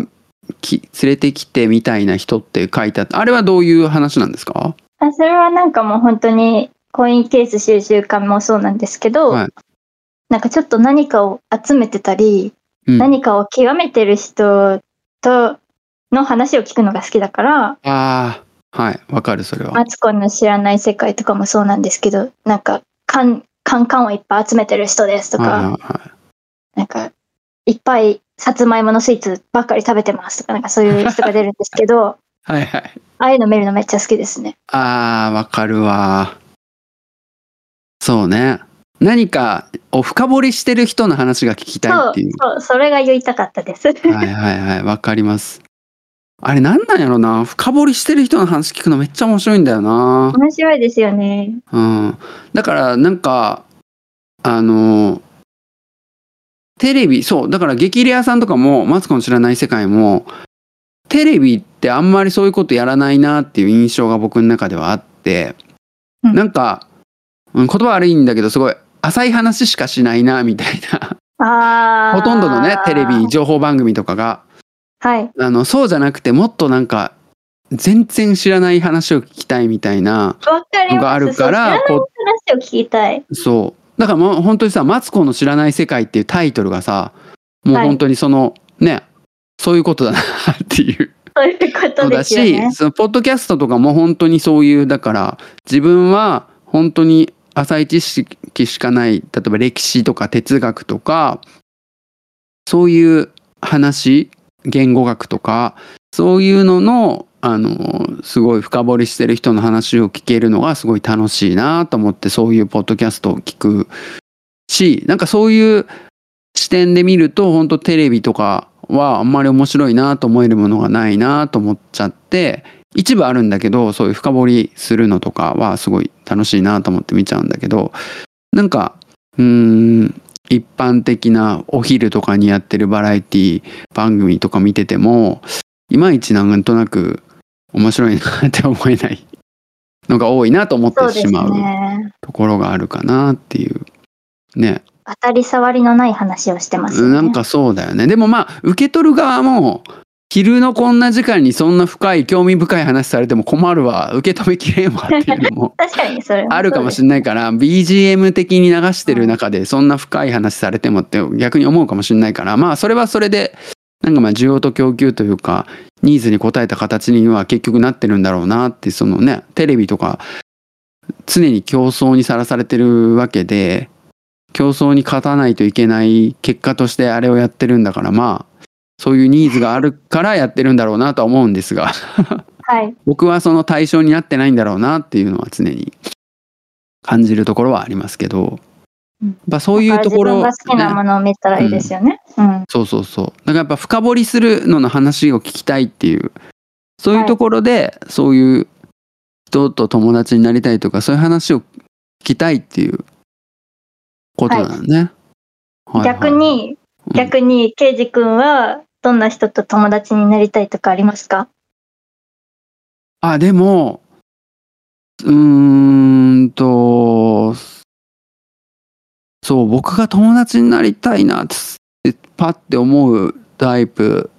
き連れてきてみたいな人って書いてあった。あれはどういう話なんですか？あそれはなんかもう本当にコインケース収集家もそうなんですけど、はい。なんかちょっと何かを集めてたり、うん。何かを極めてる人との話を聞くのが好きだから、ああはいわかるそれは、マツコの知らない世界とかもそうなんですけど、なんか、カン、カンカンをいっぱい集めてる人ですとか、はいはいはい。なんか、いっぱいさつまいものスイーツばっかり食べてますとか、なんかそういう人が出るんですけど、はいはい。ああいうの見るのめっちゃ好きですね。あーわかるわ。そうね。何かを深掘りしてる人の話が聞きたいっていう、そう、それが言いたかったです。はいはいはいわかりますあれなんなんやろな。深掘りしてる人の話聞くのめっちゃ面白いんだよな。面白いですよね。うん、だからなんかあのテレビそう。だから激レアさんとかもマツコの知らない世界もテレビってあんまりそういうことやらないなっていう印象が僕の中ではあって、うん。なんか、うん、言葉悪いんだけどすごい浅い話しかしないなみたいな。ああ。ほとんどのねテレビ情報番組とかがはい。あのそうじゃなくてもっとなんか全然知らない話を聞きたいみたいな。のがあるからそう知ら話を聞きたい。そうだからもう本当にさ「マツコの知らない世界」っていうタイトルがさもうはい本当にその、ねそういうことだなっていうそういうことのだですよし、ね。そのポッドキャストとかも本当にそういうだから自分は本当に浅い知識しかない例えば歴史とか哲学とかそういう話言語学とかそういうののあのすごい深掘りしてる人の話を聞けるのがすごい楽しいなと思ってそういうポッドキャストを聞くしなんかそういう視点で見ると本当テレビとかはあんまり面白いなと思えるものがないなと思っちゃって一部あるんだけどそういう深掘りするのとかはすごい楽しいなと思って見ちゃうんだけどなんかうーん一般的なお昼とかにやってるバラエティ番組とか見ててもいまいちなんとなく面白いなって思えないのが多いなと思ってしまうね。ところがあるかなっていうね当たり障りのない話をしてますよね。なんかそうだよねでもまあ受け取る側も昼のこんな時間にそんな深い興味深い話されても困るわ。受け止めきれんわっていうのも 確かにそれはあるかもしれれないから BGM 的に流してる中でそんな深い話されてもって逆に思うかもしれないから。まあそれはそれでなんかまあ需要と供給というかニーズに応えた形には結局なってるんだろうなってそのねテレビとか常に競争にさらされてるわけで競争に勝たないといけない結果としてあれをやってるんだからまあそういうニーズがあるからやってるんだろうなとは思うんですがはい。僕はその対象になってないんだろうなっていうのは常に感じるところはありますけど、うんやっぱそういうところ、自分が好きなものを見たらいいですよね。うん。そうそうそうだからやっぱ深掘りするのの話を聞きたいっていうそういうところで、そういう人と友達になりたいとかそういう話を聞きたいっていうことなのね。はいはい逆に、うん逆に、ケイジ君は、どんな人と友達になりたいとかありますか？あ、でも、うーんと、そう、僕が友達になりたいなって、パッて思うタイプ。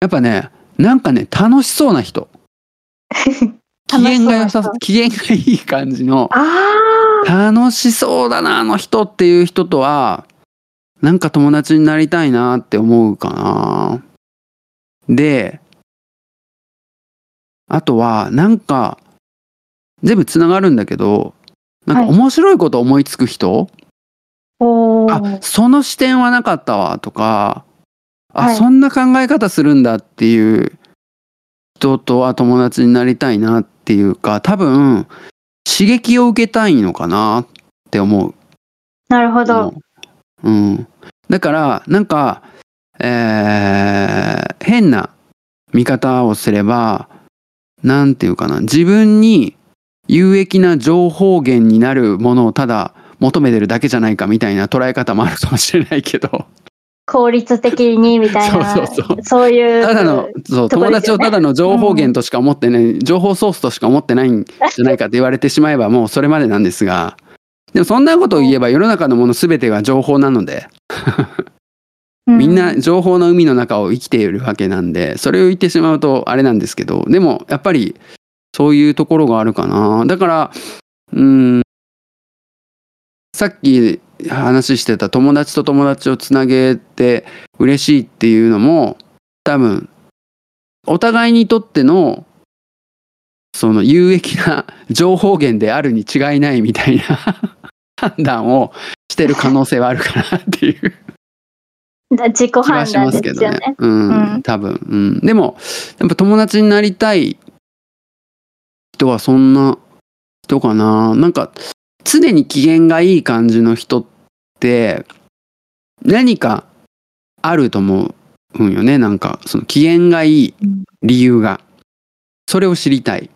やっぱね、なんかね、楽しそうな人。機嫌が良さ機嫌がいい感じの、楽しそうだな、あの人っていう人とは、なんか友達になりたいなって思うかな。で、あとは、なんか、全部つながるんだけど、なんかはい面白いこと思いつく人、おあー、その視点はなかったわとか、あ、はいそんな考え方するんだっていう人とは友達になりたいなっていうか、多分、刺激を受けたいのかなって思う。なるほど。うん。だから、なんか、えー変な見方をすれば、なんていうかな、自分に有益な情報源になるものをただ求めてるだけじゃないかみたいな捉え方もあるかもしれないけど、効率的にみたいな、そうそうそうそういう。ただの、そう、ね友達をただの情報源としか思ってない、情報ソースとしか思ってないんじゃないかって言われてしまえばもうそれまでなんですが、でもそんなことを言えば世の中のもの全てが情報なので、うみんな情報の海の中を生きているわけなんでそれを言ってしまうとあれなんですけどでもやっぱりそういうところがあるかな。だからうーんさっき話してた友達と友達をつなげて嬉しいっていうのも多分お互いにとってのその有益な情報源であるに違いないみたいな判断をしてる可能性はあるかなっていう。だ自己判断しますけ。どねうん、うん多分、うん。でも、やっぱ友達になりたい人はそんな人かな。なんか、常に機嫌がいい感じの人って、何かあると思うんよね。なんか、その機嫌がいい理由が。それを知りたい。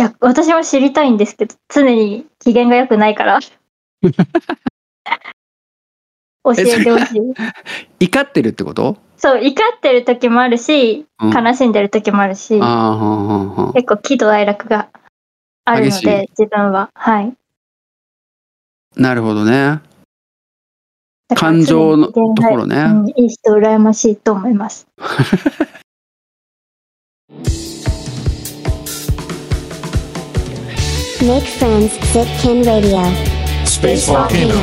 逆私も知りたいんですけど、常に機嫌が良くないから。教えてほしい。怒ってるってこと？そう、怒ってる時もあるし、うん悲しんでる時もあるし、結構喜怒哀楽があるので、自分は。はい。なるほどね。感情のところね。うん、いい人羨ましいと思います。Make friends, Sitkin Radio. Space Volcano.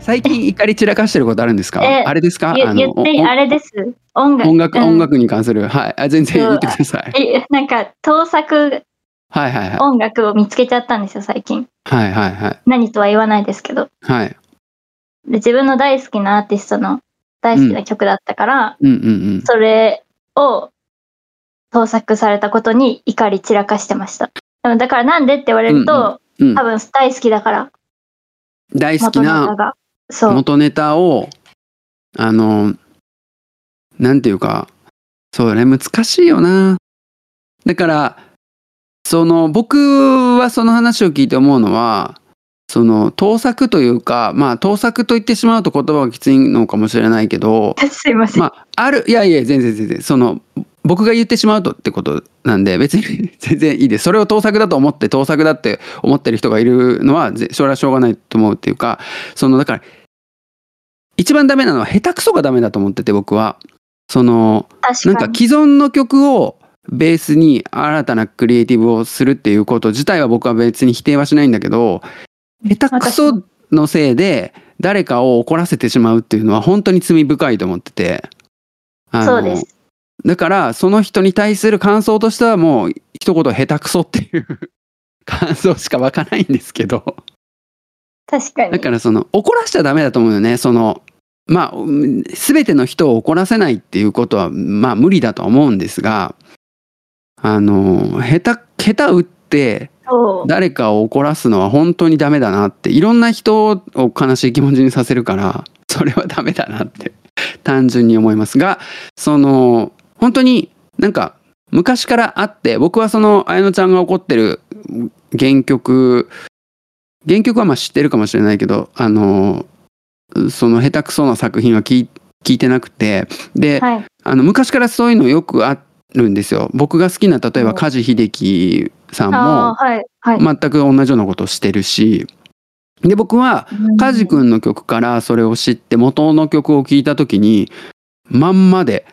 最近怒り散らかしてることあるんですか？えあれですか？ゆあの言って、おあれです。音楽。音楽、うん音楽に関する。はい。あ全然言ってください。えなんか、盗作はいはいはい。音楽を見つけちゃったんですよ、最近。はいはいはい。何とは言わないですけど。はい。で自分の大好きなアーティストの大好きな曲だったから、うんうんそれを盗作されたことに怒り散らかしてました。だからなんでって言われると、うん。うん多、分大好きだから、大好き元ネタなが。そう。元ネタを、あの、なんていうか、そうね、難しいよな。だから、その、僕はその話を聞いて思うのは、その盗作というかまあ盗作と言ってしまうと言葉がきついのかもしれないけど すいません。まああるいやいや全然全然その僕が言ってしまうとってことなんで別に 全然いいですそれを盗作だと思って盗作だって思ってる人がいるのはぜそれはしょうがないと思うっていうかそのだから一番ダメなのは下手くそがダメだと思ってて僕はそのなんか。既存の曲をベースに新たなクリエイティブをするっていうこと自体は僕は別に否定はしないんだけど下手くそのせいで誰かを怒らせてしまうっていうのは本当に罪深いと思っててあのそうです。だからその人に対する感想としてはもう一言下手くそっていう 感想しか湧かないんですけど確かに。だからその怒らしちゃダメだと思うよねそのまあうん全ての人を怒らせないっていうことはまあ無理だとは思うんですがあの下手下手打って。誰かを怒らすのは本当にダメだなっていろんな人を悲しい気持ちにさせるからそれはダメだなって単純に思いますがその本当になんか昔からあって僕はその綾乃ちゃんが怒ってる原曲原曲はまあ知ってるかもしれないけどあのその下手くそな作品は聞い聞いてなくてで、はい。あの昔からそういうのよくあるんですよ僕が好きな例えば梶秀樹さんも。全く同じようなことをしてるしで僕はカジ君の曲からそれを知って元の曲を聴いた時にまんまで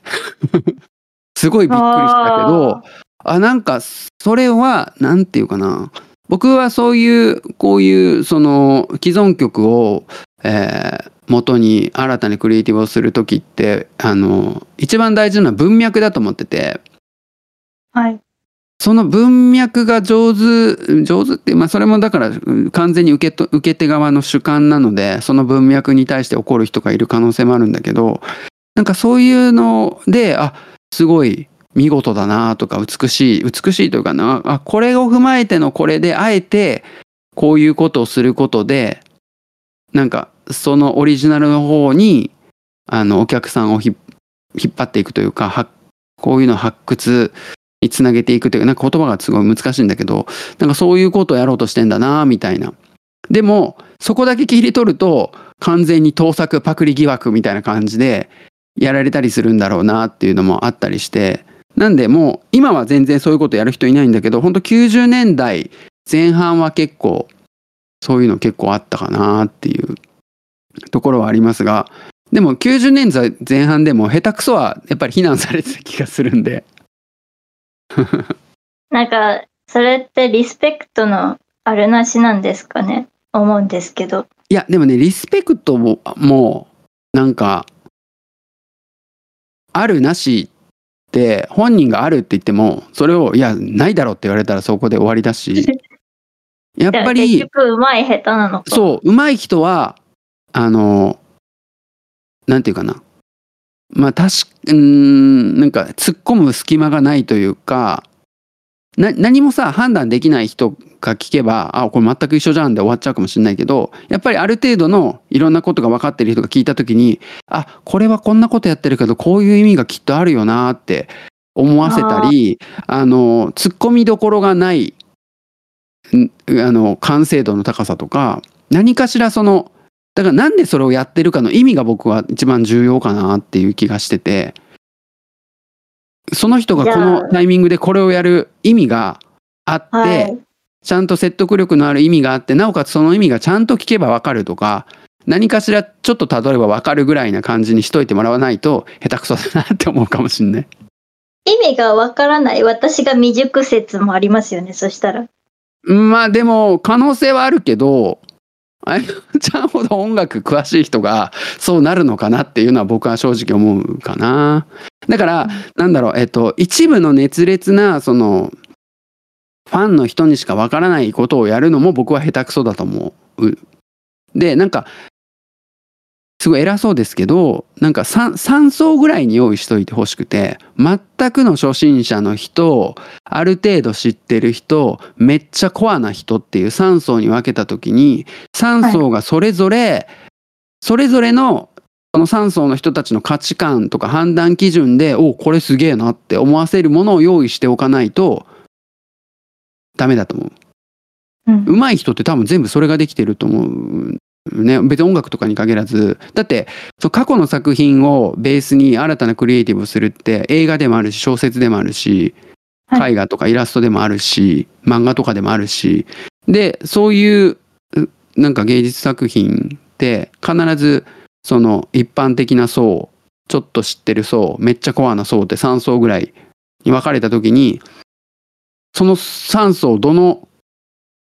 すごいびっくりしたけどあなんかそれはなんていうかな。僕はそういうこういうその既存曲を、えー元に新たにクリエイティブをする時ってあの一番大事なのは文脈だと思ってて。はい。その文脈が上手上手ってまあそれもだからうん完全に受けと受け手側の主観なのでその文脈に対して怒る人がいる可能性もあるんだけどなんかそういうのであすごい見事だなとか美しい美しいというかなあこれを踏まえてのこれであえてこういうことをすることでなんかそのオリジナルの方にあのお客さんを引っ張っていくというかこういうの発掘につなげていくというかなんか言葉がすごい難しいんだけどなんかそういうことをやろうとしてんだなみたいな。でもそこだけ切り取ると完全に盗作パクリ疑惑みたいな感じでやられたりするんだろうなっていうのもあったりしてなんでもう今は全然そういうことやる人いないんだけど本当90年代前半は結構そういうの結構あったかなっていうところはありますがでも90年代前半でも下手くそはやっぱり非難されてた気がするんで なんか、それってリスペクトのあるなしなんですかね？思うんですけど。いやでもねリスペクトももうなんかあるなしって本人があるって言ってもそれをいやないだろうって言われたらそこで終わりだし やっぱ結り局、うまい下手なのか。そう上手い人はあのなんていうかなまあ確かうーんなんか突っ込む隙間がないというかな何もさ判断できない人が聞けばあこれ全く一緒じゃんで終わっちゃうかもしれないけどやっぱりある程度のいろんなことが分かってる人が聞いた時にあこれはこんなことやってるけどこういう意味がきっとあるよなって思わせたりあの突っ込みどころがないんあの完成度の高さとか何かしらそのだからなんでそれをやってるかの意味が僕は一番重要かなっていう気がしててその人がこのタイミングでこれをやる意味があって、はい。ちゃんと説得力のある意味があってなおかつその意味がちゃんと聞けばわかるとか何かしらちょっと例えばわかるぐらいな感じにしといてもらわないと下手くそだなって思うかもしんない。意味がわからない私が未熟説もありますよね、そしたら。まあでも可能性はあるけどあやちゃんほど音楽詳しい人がそうなるのかなっていうのは僕は正直思うかな。だからなんだろうえっと一部の熱烈なそのファンの人にしかわからないことをやるのも僕は下手くそだと思う。でなんかすごい偉そうですけどなんか 3, 3層ぐらいに用意しといてほしくて全くの初心者の人ある程度知ってる人めっちゃコアな人っていう3層に分けた時に3層がそれぞれ、それぞれのその3層の人たちの価値観とか判断基準でおこれすげえなって思わせるものを用意しておかないとダメだと思う。うん上手い人って多分全部それができてると思う。ね、別に音楽とかに限らずだって過去の作品をベースに新たなクリエイティブをするって映画でもあるし小説でもあるしはい。絵画とかイラストでもあるし漫画とかでもあるしでそういううなんか芸術作品って必ずその一般的な層ちょっと知ってる層めっちゃコアな層って3層ぐらいに分かれた時にその3層どの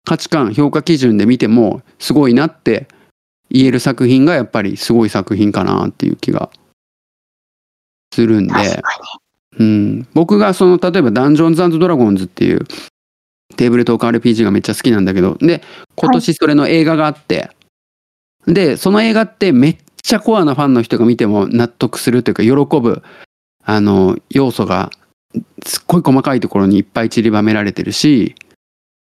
価値観評価基準で見てもすごいなって言える作品がやっぱりすごい作品かなっていう気がするんで。うん、僕がその例えば「ダンジョンズドラゴンズ」っていうテーブルトーク RPG がめっちゃ好きなんだけどで今年それの映画があって、でその映画ってめっちゃコアなファンの人が見ても納得するというか喜ぶあの要素がすっごい細かいところにいっぱい散りばめられてるし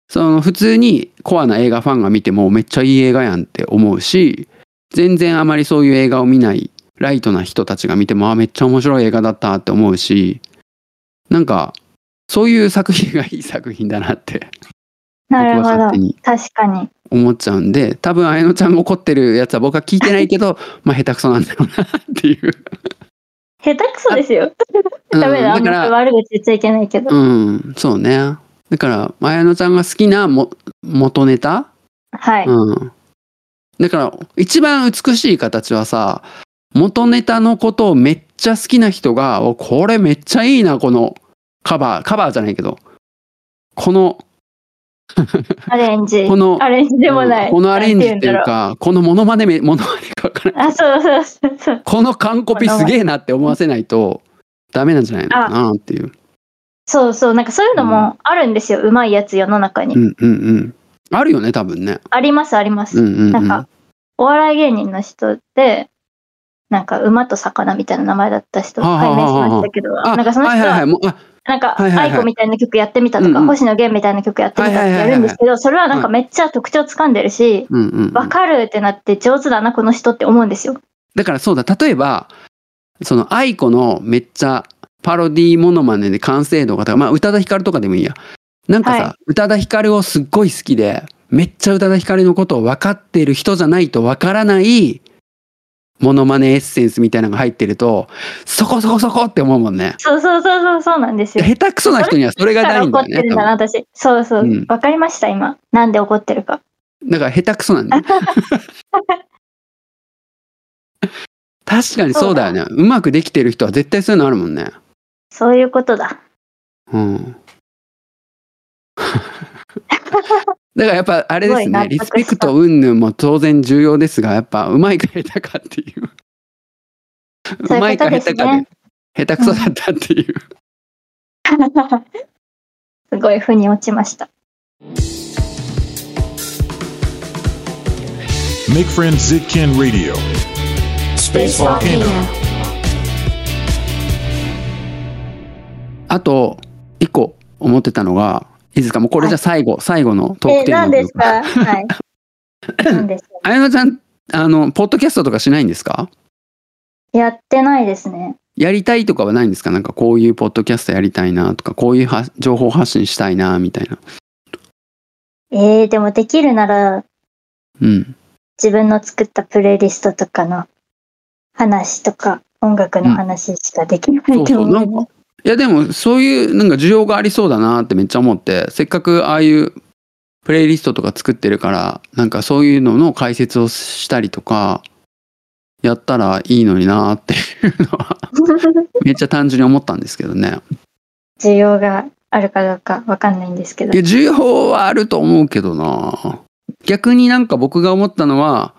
その普通にコアな映画ファンが見てもめっちゃいい映画やんって思うし全然あまりそういう映画を見ないライトな人たちが見てもあめっちゃ面白い映画だったって思うしなんかそういう作品がいい作品だなってに。なるほど。確かに。思っちゃうんで多分綾乃ちゃんが怒ってるやつは僕は聞いてないけど まあ下手くそなんだろうなっていう。下手くそですよ。うんダメだ。あんまだから悪口言っちゃいけないけど。うんそうねだから綾乃ちゃんが好きなも元ネタ？はい。うん。だから、一番美しい形はさ、元ネタのことをめっちゃ好きな人が、おこれめっちゃいいな、このカバー、カバーじゃないけど、この、アレンジ。このアレンジでもない。うんこのアレンジっていうか、このモノマネめ、モノマネかわからない。あ、そうそうそうそう。この完コピすげえなって思わせないと、ダメなんじゃないのかなっていう。そうそう。なんかそういうのもあるんですよ。うまいやつ世の中に。うんうんうん。あるよね、多分ね。ありますあります。うんうん、うん。なんか、お笑い芸人の人って、なんか馬と魚みたいな名前だった人、はあはあ解明しましたけど、あ、なんかその人は、はいはいはい。もうあなんか、はいはいはい愛子みたいな曲やってみたとか、うんうん星野源みたいな曲やってみたってやるんですけど、それはなんかめっちゃ特徴つかんでるし、うんうんうん。わかるってなって上手だな、この人って思うんですよ。だからそうだ例えばその愛子のめっちゃパロディーモノマネで完成度が高いまあ宇多田ヒカルとかでもいいやなんかさ、はい宇多田ヒカルをすっごい好きでめっちゃ宇多田ヒカルのことを分かっている人じゃないと分からないモノマネエッセンスみたいなのが入ってるとそこそこそこって思うもんねそうそうそうそう、そうなんですよ。下手くそな人にはそれがないんだよね怒ってるんだな、私。そうそう。わ、うんかりました、今。なんで怒ってるか。だから下手くそなんだよ 確かにそうだよねうまくできてる人は絶対そういうのあるもんねそういうことだ。うん。だからやっぱあれですね、リスペクト云々も当然重要ですが、やっぱうまいか下手かっていう。そういうまいか下手かでね。下手くそだったっていう。すごい腑に落ちました。Make Friends Zitkin Radio. Space Volcano. あと、一個思ってたのが、いいですかもうこれじゃ最後、最後のトーえ、クテーマ何ですか？はい。何ですかあやなちゃん、あの、ポッドキャストとかしないんですか？やってないですね。やりたいとかはないんですか？なんかこういうポッドキャストやりたいなとか、こういうは情報発信したいなみたいな。えー、でもできるならうん。自分の作ったプレイリストとかの話とか音楽の話しかできないそうそう。と思う、なんか、いやでもそういうなんか需要がありそうだなってめっちゃ思って、せっかくああいうプレイリストとか作ってるから、なんかそういうのの解説をしたりとか、やったらいいのになっていうのは、めっちゃ単純に思ったんですけどね。需要があるかどうかわかんないんですけどいや、需要はあると思うけどな。逆になんか僕が思ったのは、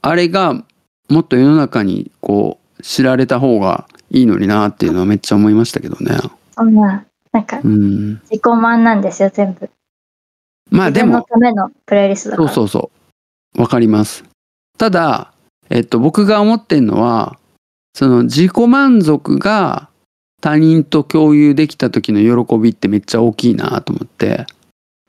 あれがもっと世の中にこう知られた方がいいのになっていうのはめっちゃ思いましたけどね。そんななんかうん。自己満なんですよ全部まあで自分のも、ためのプレイリストだからそうそうそう。わかります。ただ、えっと、僕が思ってんのは、その自己満足が他人と共有できた時の喜びってめっちゃ大きいなと思って。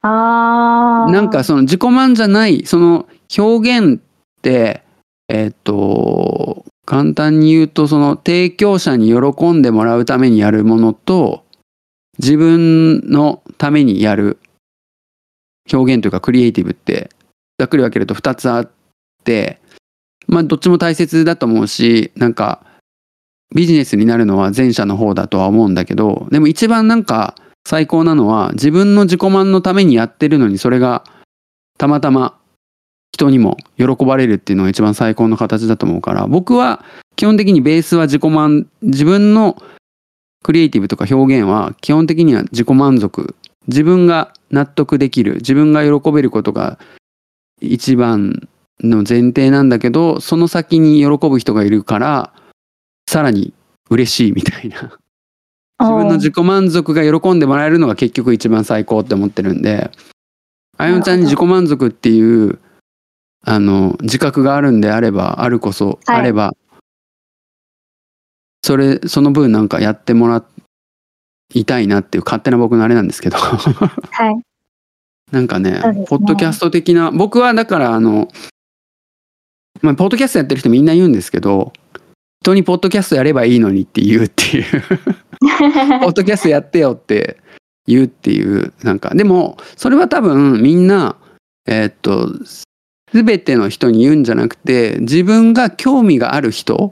なんかその自己満じゃない、その表現って、えっと、簡単に言うと、その提供者に喜んでもらうためにやるものと、自分のためにやる表現というかクリエイティブってざっくり分けると2つあってまあどっちも大切だと思うしなんかビジネスになるのは前者の方だとは思うんだけどでも一番なんか最高なのは自分の自己満のためにやってるのにそれがたまたま人にも喜ばれるっていうのが一番最高の形だと思うから僕は基本的にベースは自己満自分のクリエイティブとか表現は基本的には自己満足。自分が納得できる自分が喜べることが一番の前提なんだけどその先に喜ぶ人がいるからさらに嬉しいみたいな。自分の自己満足が喜んでもらえるのが結局一番最高って思ってるんであやのちゃんに自己満足っていうあの自覚があるんであればあるこそ、はい。あればそれその分なんかやってもらいたいなっていう勝手な僕のあれなんですけど。はい。なんかねね。ポッドキャスト的な僕はだからあのまあポッドキャストやってる人みんな言うんですけど人にポッドキャストやればいいのにって言うっていう。ポッドキャストやってよって言うっていうなんか。でもそれは多分みんなえーっと全ての人に言うんじゃなくて自分が興味がある人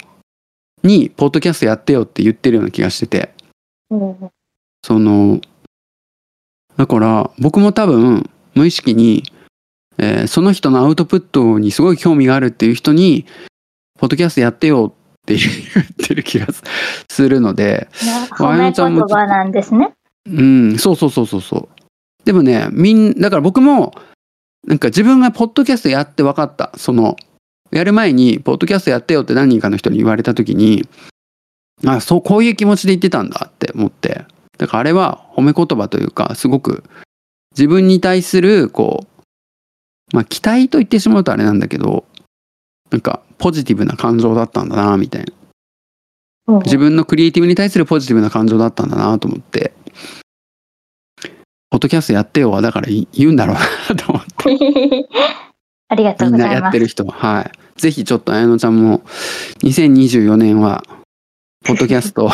にポッドキャストやってよって言ってるような気がしててうんそのだから僕も多分無意識に、えーその人のアウトプットにすごい興味があるっていう人にポッドキャストやってよって言ってる気がすするので褒め言葉なんですね。うん、そうそうそうそうそう。でもね、みん、だから僕も、なんか自分がポッドキャストやって分かった。その、やる前に、ポッドキャストやってよって何人かの人に言われた時に、あ、そう、こういう気持ちで言ってたんだって思って。だからあれは褒め言葉というか、すごく自分に対する、こう、まあ期待と言ってしまうとあれなんだけど、なんかポジティブな感情だったんだな、みたいな。うん自分のクリエイティブに対するポジティブな感情だったんだなと思って、ポッドキャストやってよはだから言言うんだろうなと思って、ありがとうみんなございます。やってる人は。はい。ぜひちょっと綾乃ちゃんも2024年は、ポッドキャストを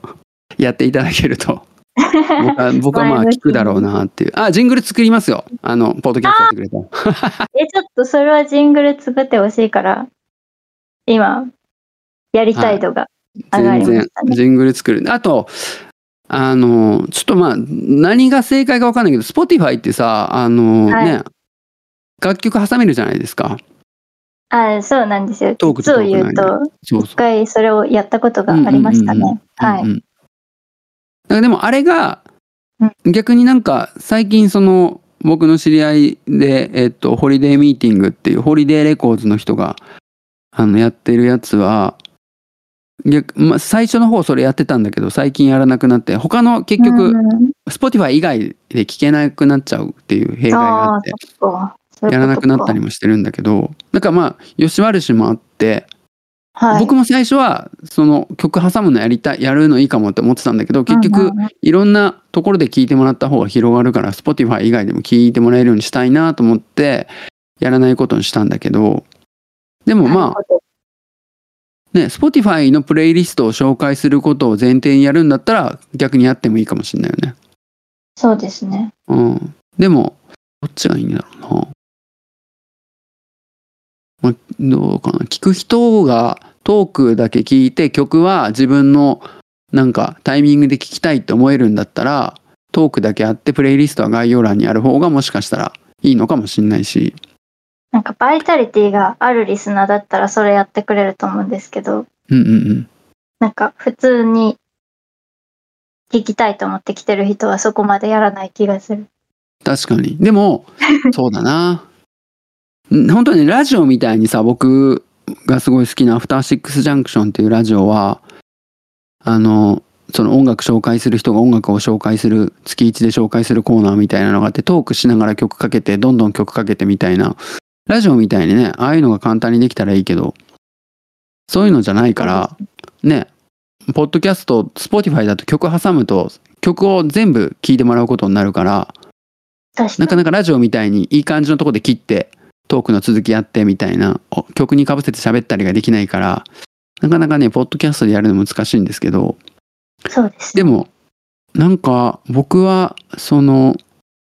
やっていただけると、僕は僕はまあ 聞くだろうなっていう。あ、ジングル作りますよ。あの、ポッドキャストやってくれたら。え、ちょっとそれはジングル作ってほしいから、今、やりたい度が上が全然りましたね。ジングル作るあとあのちょっとまあ何が正解か分かんないけど Spotify ってさあの、はいね楽曲挟めるじゃないですか。あ、そうなんですよ。トーク言うと、一回それをやったことがありましたね。はい。でもあれがう逆になんか最近その僕の知り合いで、えっと、ホリデーミーティングっていう Holiday Records の人があのやってるやつは逆、まあ、最初の方それやってたんだけど最近やらなくなって他の結局、うん Spotify 以外で聞けなくなっちゃうっていう弊害があって。そやらなくなったりもしてるんだけどだからまあ吉悪しもあって、はい、僕も最初はその曲挟むのやりたいやるのいいかもって思ってたんだけど結局いろんなところで聞いてもらった方が広がるから Spotify 以外でも聞いてもらえるようにしたいなと思ってやらないことにしたんだけどでもまあね Spotify のプレイリストを紹介することを前提にやるんだったら逆にやってもいいかもしれないよね。そうですね。うん。でも、どっちがいいんだろうな。まあ、どうかな？聞く人がトークだけ聞いて曲は自分のなんかタイミングで聞きたいって思えるんだったら、トークだけあってプレイリストは概要欄にある方がもしかしたらいいのかもしれないし。なんかバイタリティがあるリスナーだったらそれやってくれると思うんですけど、うんうんうん。なんか普通に聞きたいと思って来てる人はそこまでやらない気がする。確かに。でも、そうだな。ん本当にね、ラジオみたいにさ、僕がすごい好きなアフターシックスジャンクションっていうラジオは、あの、その音楽紹介する人が音楽を紹介する、月1で紹介するコーナーみたいなのがあって、トークしながら曲かけて、どんどん曲かけてみたいな、ラジオみたいにね、ああいうのが簡単にできたらいいけど、そういうのじゃないから、ね、ポッドキャスト、 Spotify だと曲挟むと、曲を全部聴いてもらうことになるから。なかなかラジオみたいにいい感じのとこで切ってトークの続きやってみたいな。お曲にかぶせて喋ったりができないからなかなかねポッドキャストでやるの難しいんですけど。そうですね。でもなんか僕はその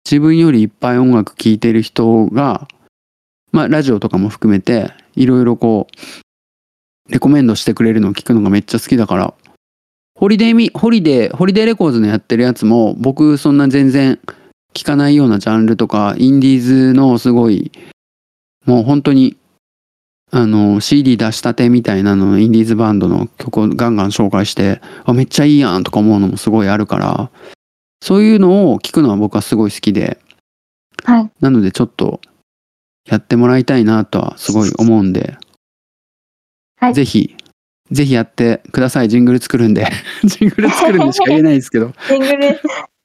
自分よりいっぱい音楽聴いてる人がまあラジオとかも含めていろいろこうレコメンドしてくれるのを聞くのがめっちゃ好きだから。ホリデーミホリデー Holiday Records のやってるやつも僕そんな全然聞かないようなジャンルとかインディーズのすごいもう本当にあの CD 出したてみたいなのインディーズバンドの曲をガンガン紹介してあめっちゃいいやんとか思うのもすごいあるからそういうのを聞くのは僕はすごい好きではい。なのでちょっとやってもらいたいなとはすごい思うんで、はい。ぜひぜひやってください。ジングル作るんで。ジングル作るんでしか言えないですけど。ジングル、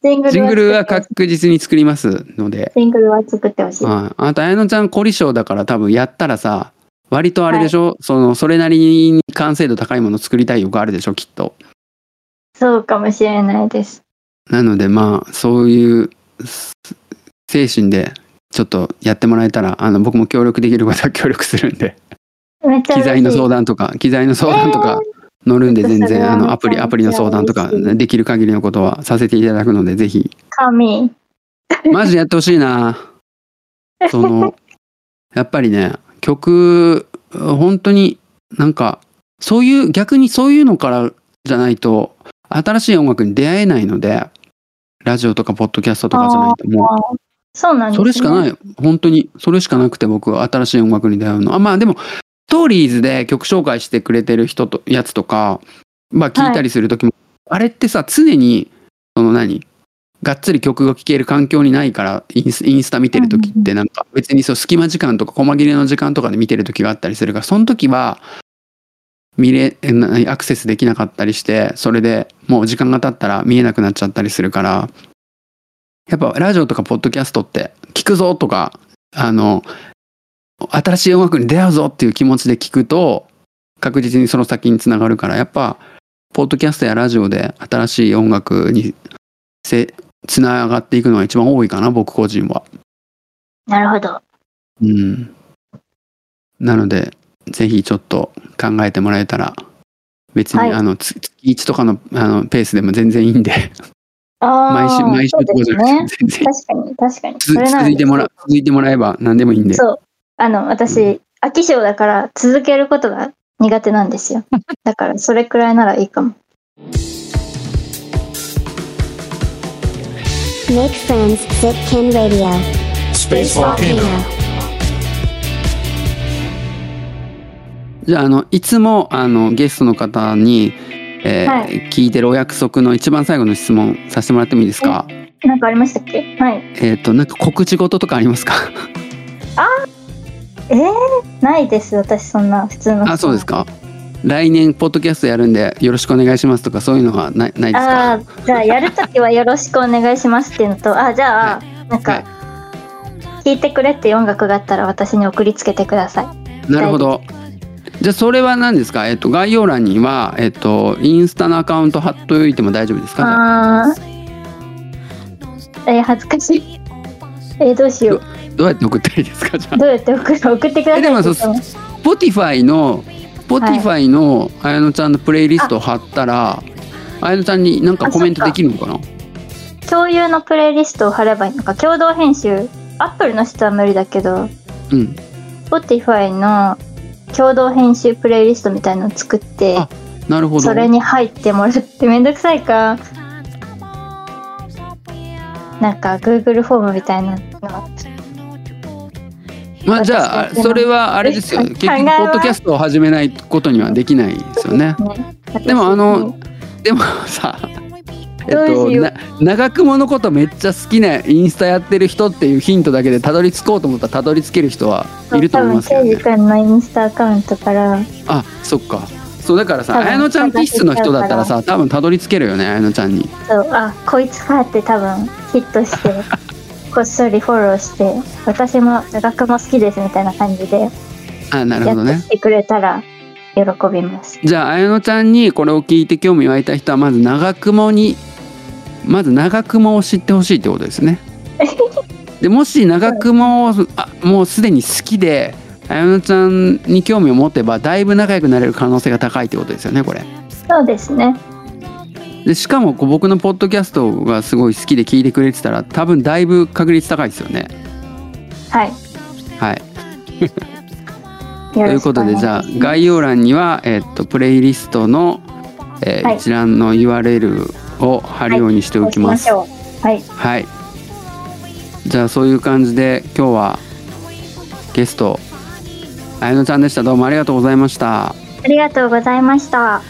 ジングルジングルは確実に作りますので、ジングルは作ってほしい。はい、あと綾乃ちゃん凝り性だから多分やったらさ割とあれでしょ、そのそれなりに完成度高いもの作りたい欲あるでしょきっと。そうかもしれないです。なのでまあそういうす精神でちょっとやってもらえたらあの僕も協力できることは協力するんで。機材の相談とか機材の相談とか乗るんで全然あのアプリアプリの相談とかできる限りのことはさせていただくのでぜひ。神。マジでやってほしいな。そのやっぱりね曲本当になんかそういう逆にそういうのからじゃないと新しい音楽に出会えないのでラジオとかポッドキャストとかじゃないともう。そうなんです、ね。それしかない。本当にそれしかなくて僕は新しい音楽に出会うの。あまあでもストーリーズで曲紹介してくれてる人とやつとかまあ聞いたりする時も、あれってさ常にその何がっつり曲が聴ける環境にないからインスインスタ見てる時ってなんか別にそう隙間時間とか細切れの時間とかで見てる時があったりするからその時は見れなアクセスできなかったりしてそれでもう時間が経ったら見えなくなっちゃったりするからやっぱラジオとかポッドキャストって聞くぞとかあの新しい音楽に出会うぞっていう気持ちで聞くと確実にその先につながるからやっぱポッドキャストやラジオで新しい音楽にせつながっていくのが一番多いかな僕個人は。なるほど。うん、なのでぜひちょっと考えてもらえたら別に、はいあのつ月1とかのあのペースでも全然いいんで毎週毎週とかじゃなく。て全然確かに、確かに。続いてもら続いてもらえば何でもいいんで。そう。あの、私、飽き性だから続けることが苦手なんですよ。だから、それくらいならいいかも。Make friends, Zipkin Radio. Space Volcano. じゃああのいつもあのゲストの方に、えーはい聞いてるお約束の一番最後の質問させてもらってもいいですか？なんかありましたっけ？はい。えっ、となんか告知事とかありますか？えー、ないです。私、そんな普通の。あそうです。か来年ポッドキャストやるんでよろしくお願いしますとかそういうのはないないですか？ああ、じゃあ、やるときはよろしくお願いしますっていうのと、あ、じゃあ、なんはか、聞いてくれって音楽があったら私に送りつけてください。なるほどじゃあそれは何ですか？えっ、と概要欄にはえっ、とインスタのアカウント貼っておいても大丈夫ですか？あえー恥ずかしい。えーどうしよう。どうやって送ったらいいですか？じゃあ。どうやって送る？送ってください。えでもそうって言っても Spotify の Spotify の綾乃ちゃんのプレイリストを貼ったら綾乃ちゃんになんかコメントできるのかな？共有のプレイリストを貼ればいいのか。共同編集。アップルの人は無理だけどうん。Spotify の共同編集プレイリストみたいのを作ってあなるほど。それに入ってもらってめんどくさいか。なんか Google フォームみたいなのまあじゃあそれはあれですよ。結局ポッドキャストを始めないことにはできないですよね。ねでもあの私でも さえっと長雲のことめっちゃ好きなインスタやってる人っていうヒントだけでたどり着こうと思ったらたどり着ける人はいると思いますけどね。多分のインスタアカウントから。あそっか。そうだからさ綾乃ちゃん気質の人だったらさ多分たどり着けるよね綾乃ちゃんに。そうあこいつかって多分ヒットして こっそりフォローして私も長くも好きですみたいな感じであなるやほどねってくれたら喜びます。じゃあ綾乃ちゃんにこれを聞いて興味湧いた人はまず長雲にまず長雲を知ってほしいってことですね。でもし長雲をあもうすでに好きで綾乃ちゃんに興味を持てばだいぶ仲良くなれる可能性が高いってことですよねこれ。そうですね。でしかもこう僕のポッドキャストがすごい好きで聞いてくれてたら多分だいぶ確率高いですよねはい。はいとということでじゃあ概要欄には、えっとプレイリストの、えーはい一覧の URL を貼るようにしておきます。はい。はい。じゃあそういう感じで今日はゲストあやのちゃんでした。どうもありがとうございました。ありがとうございました。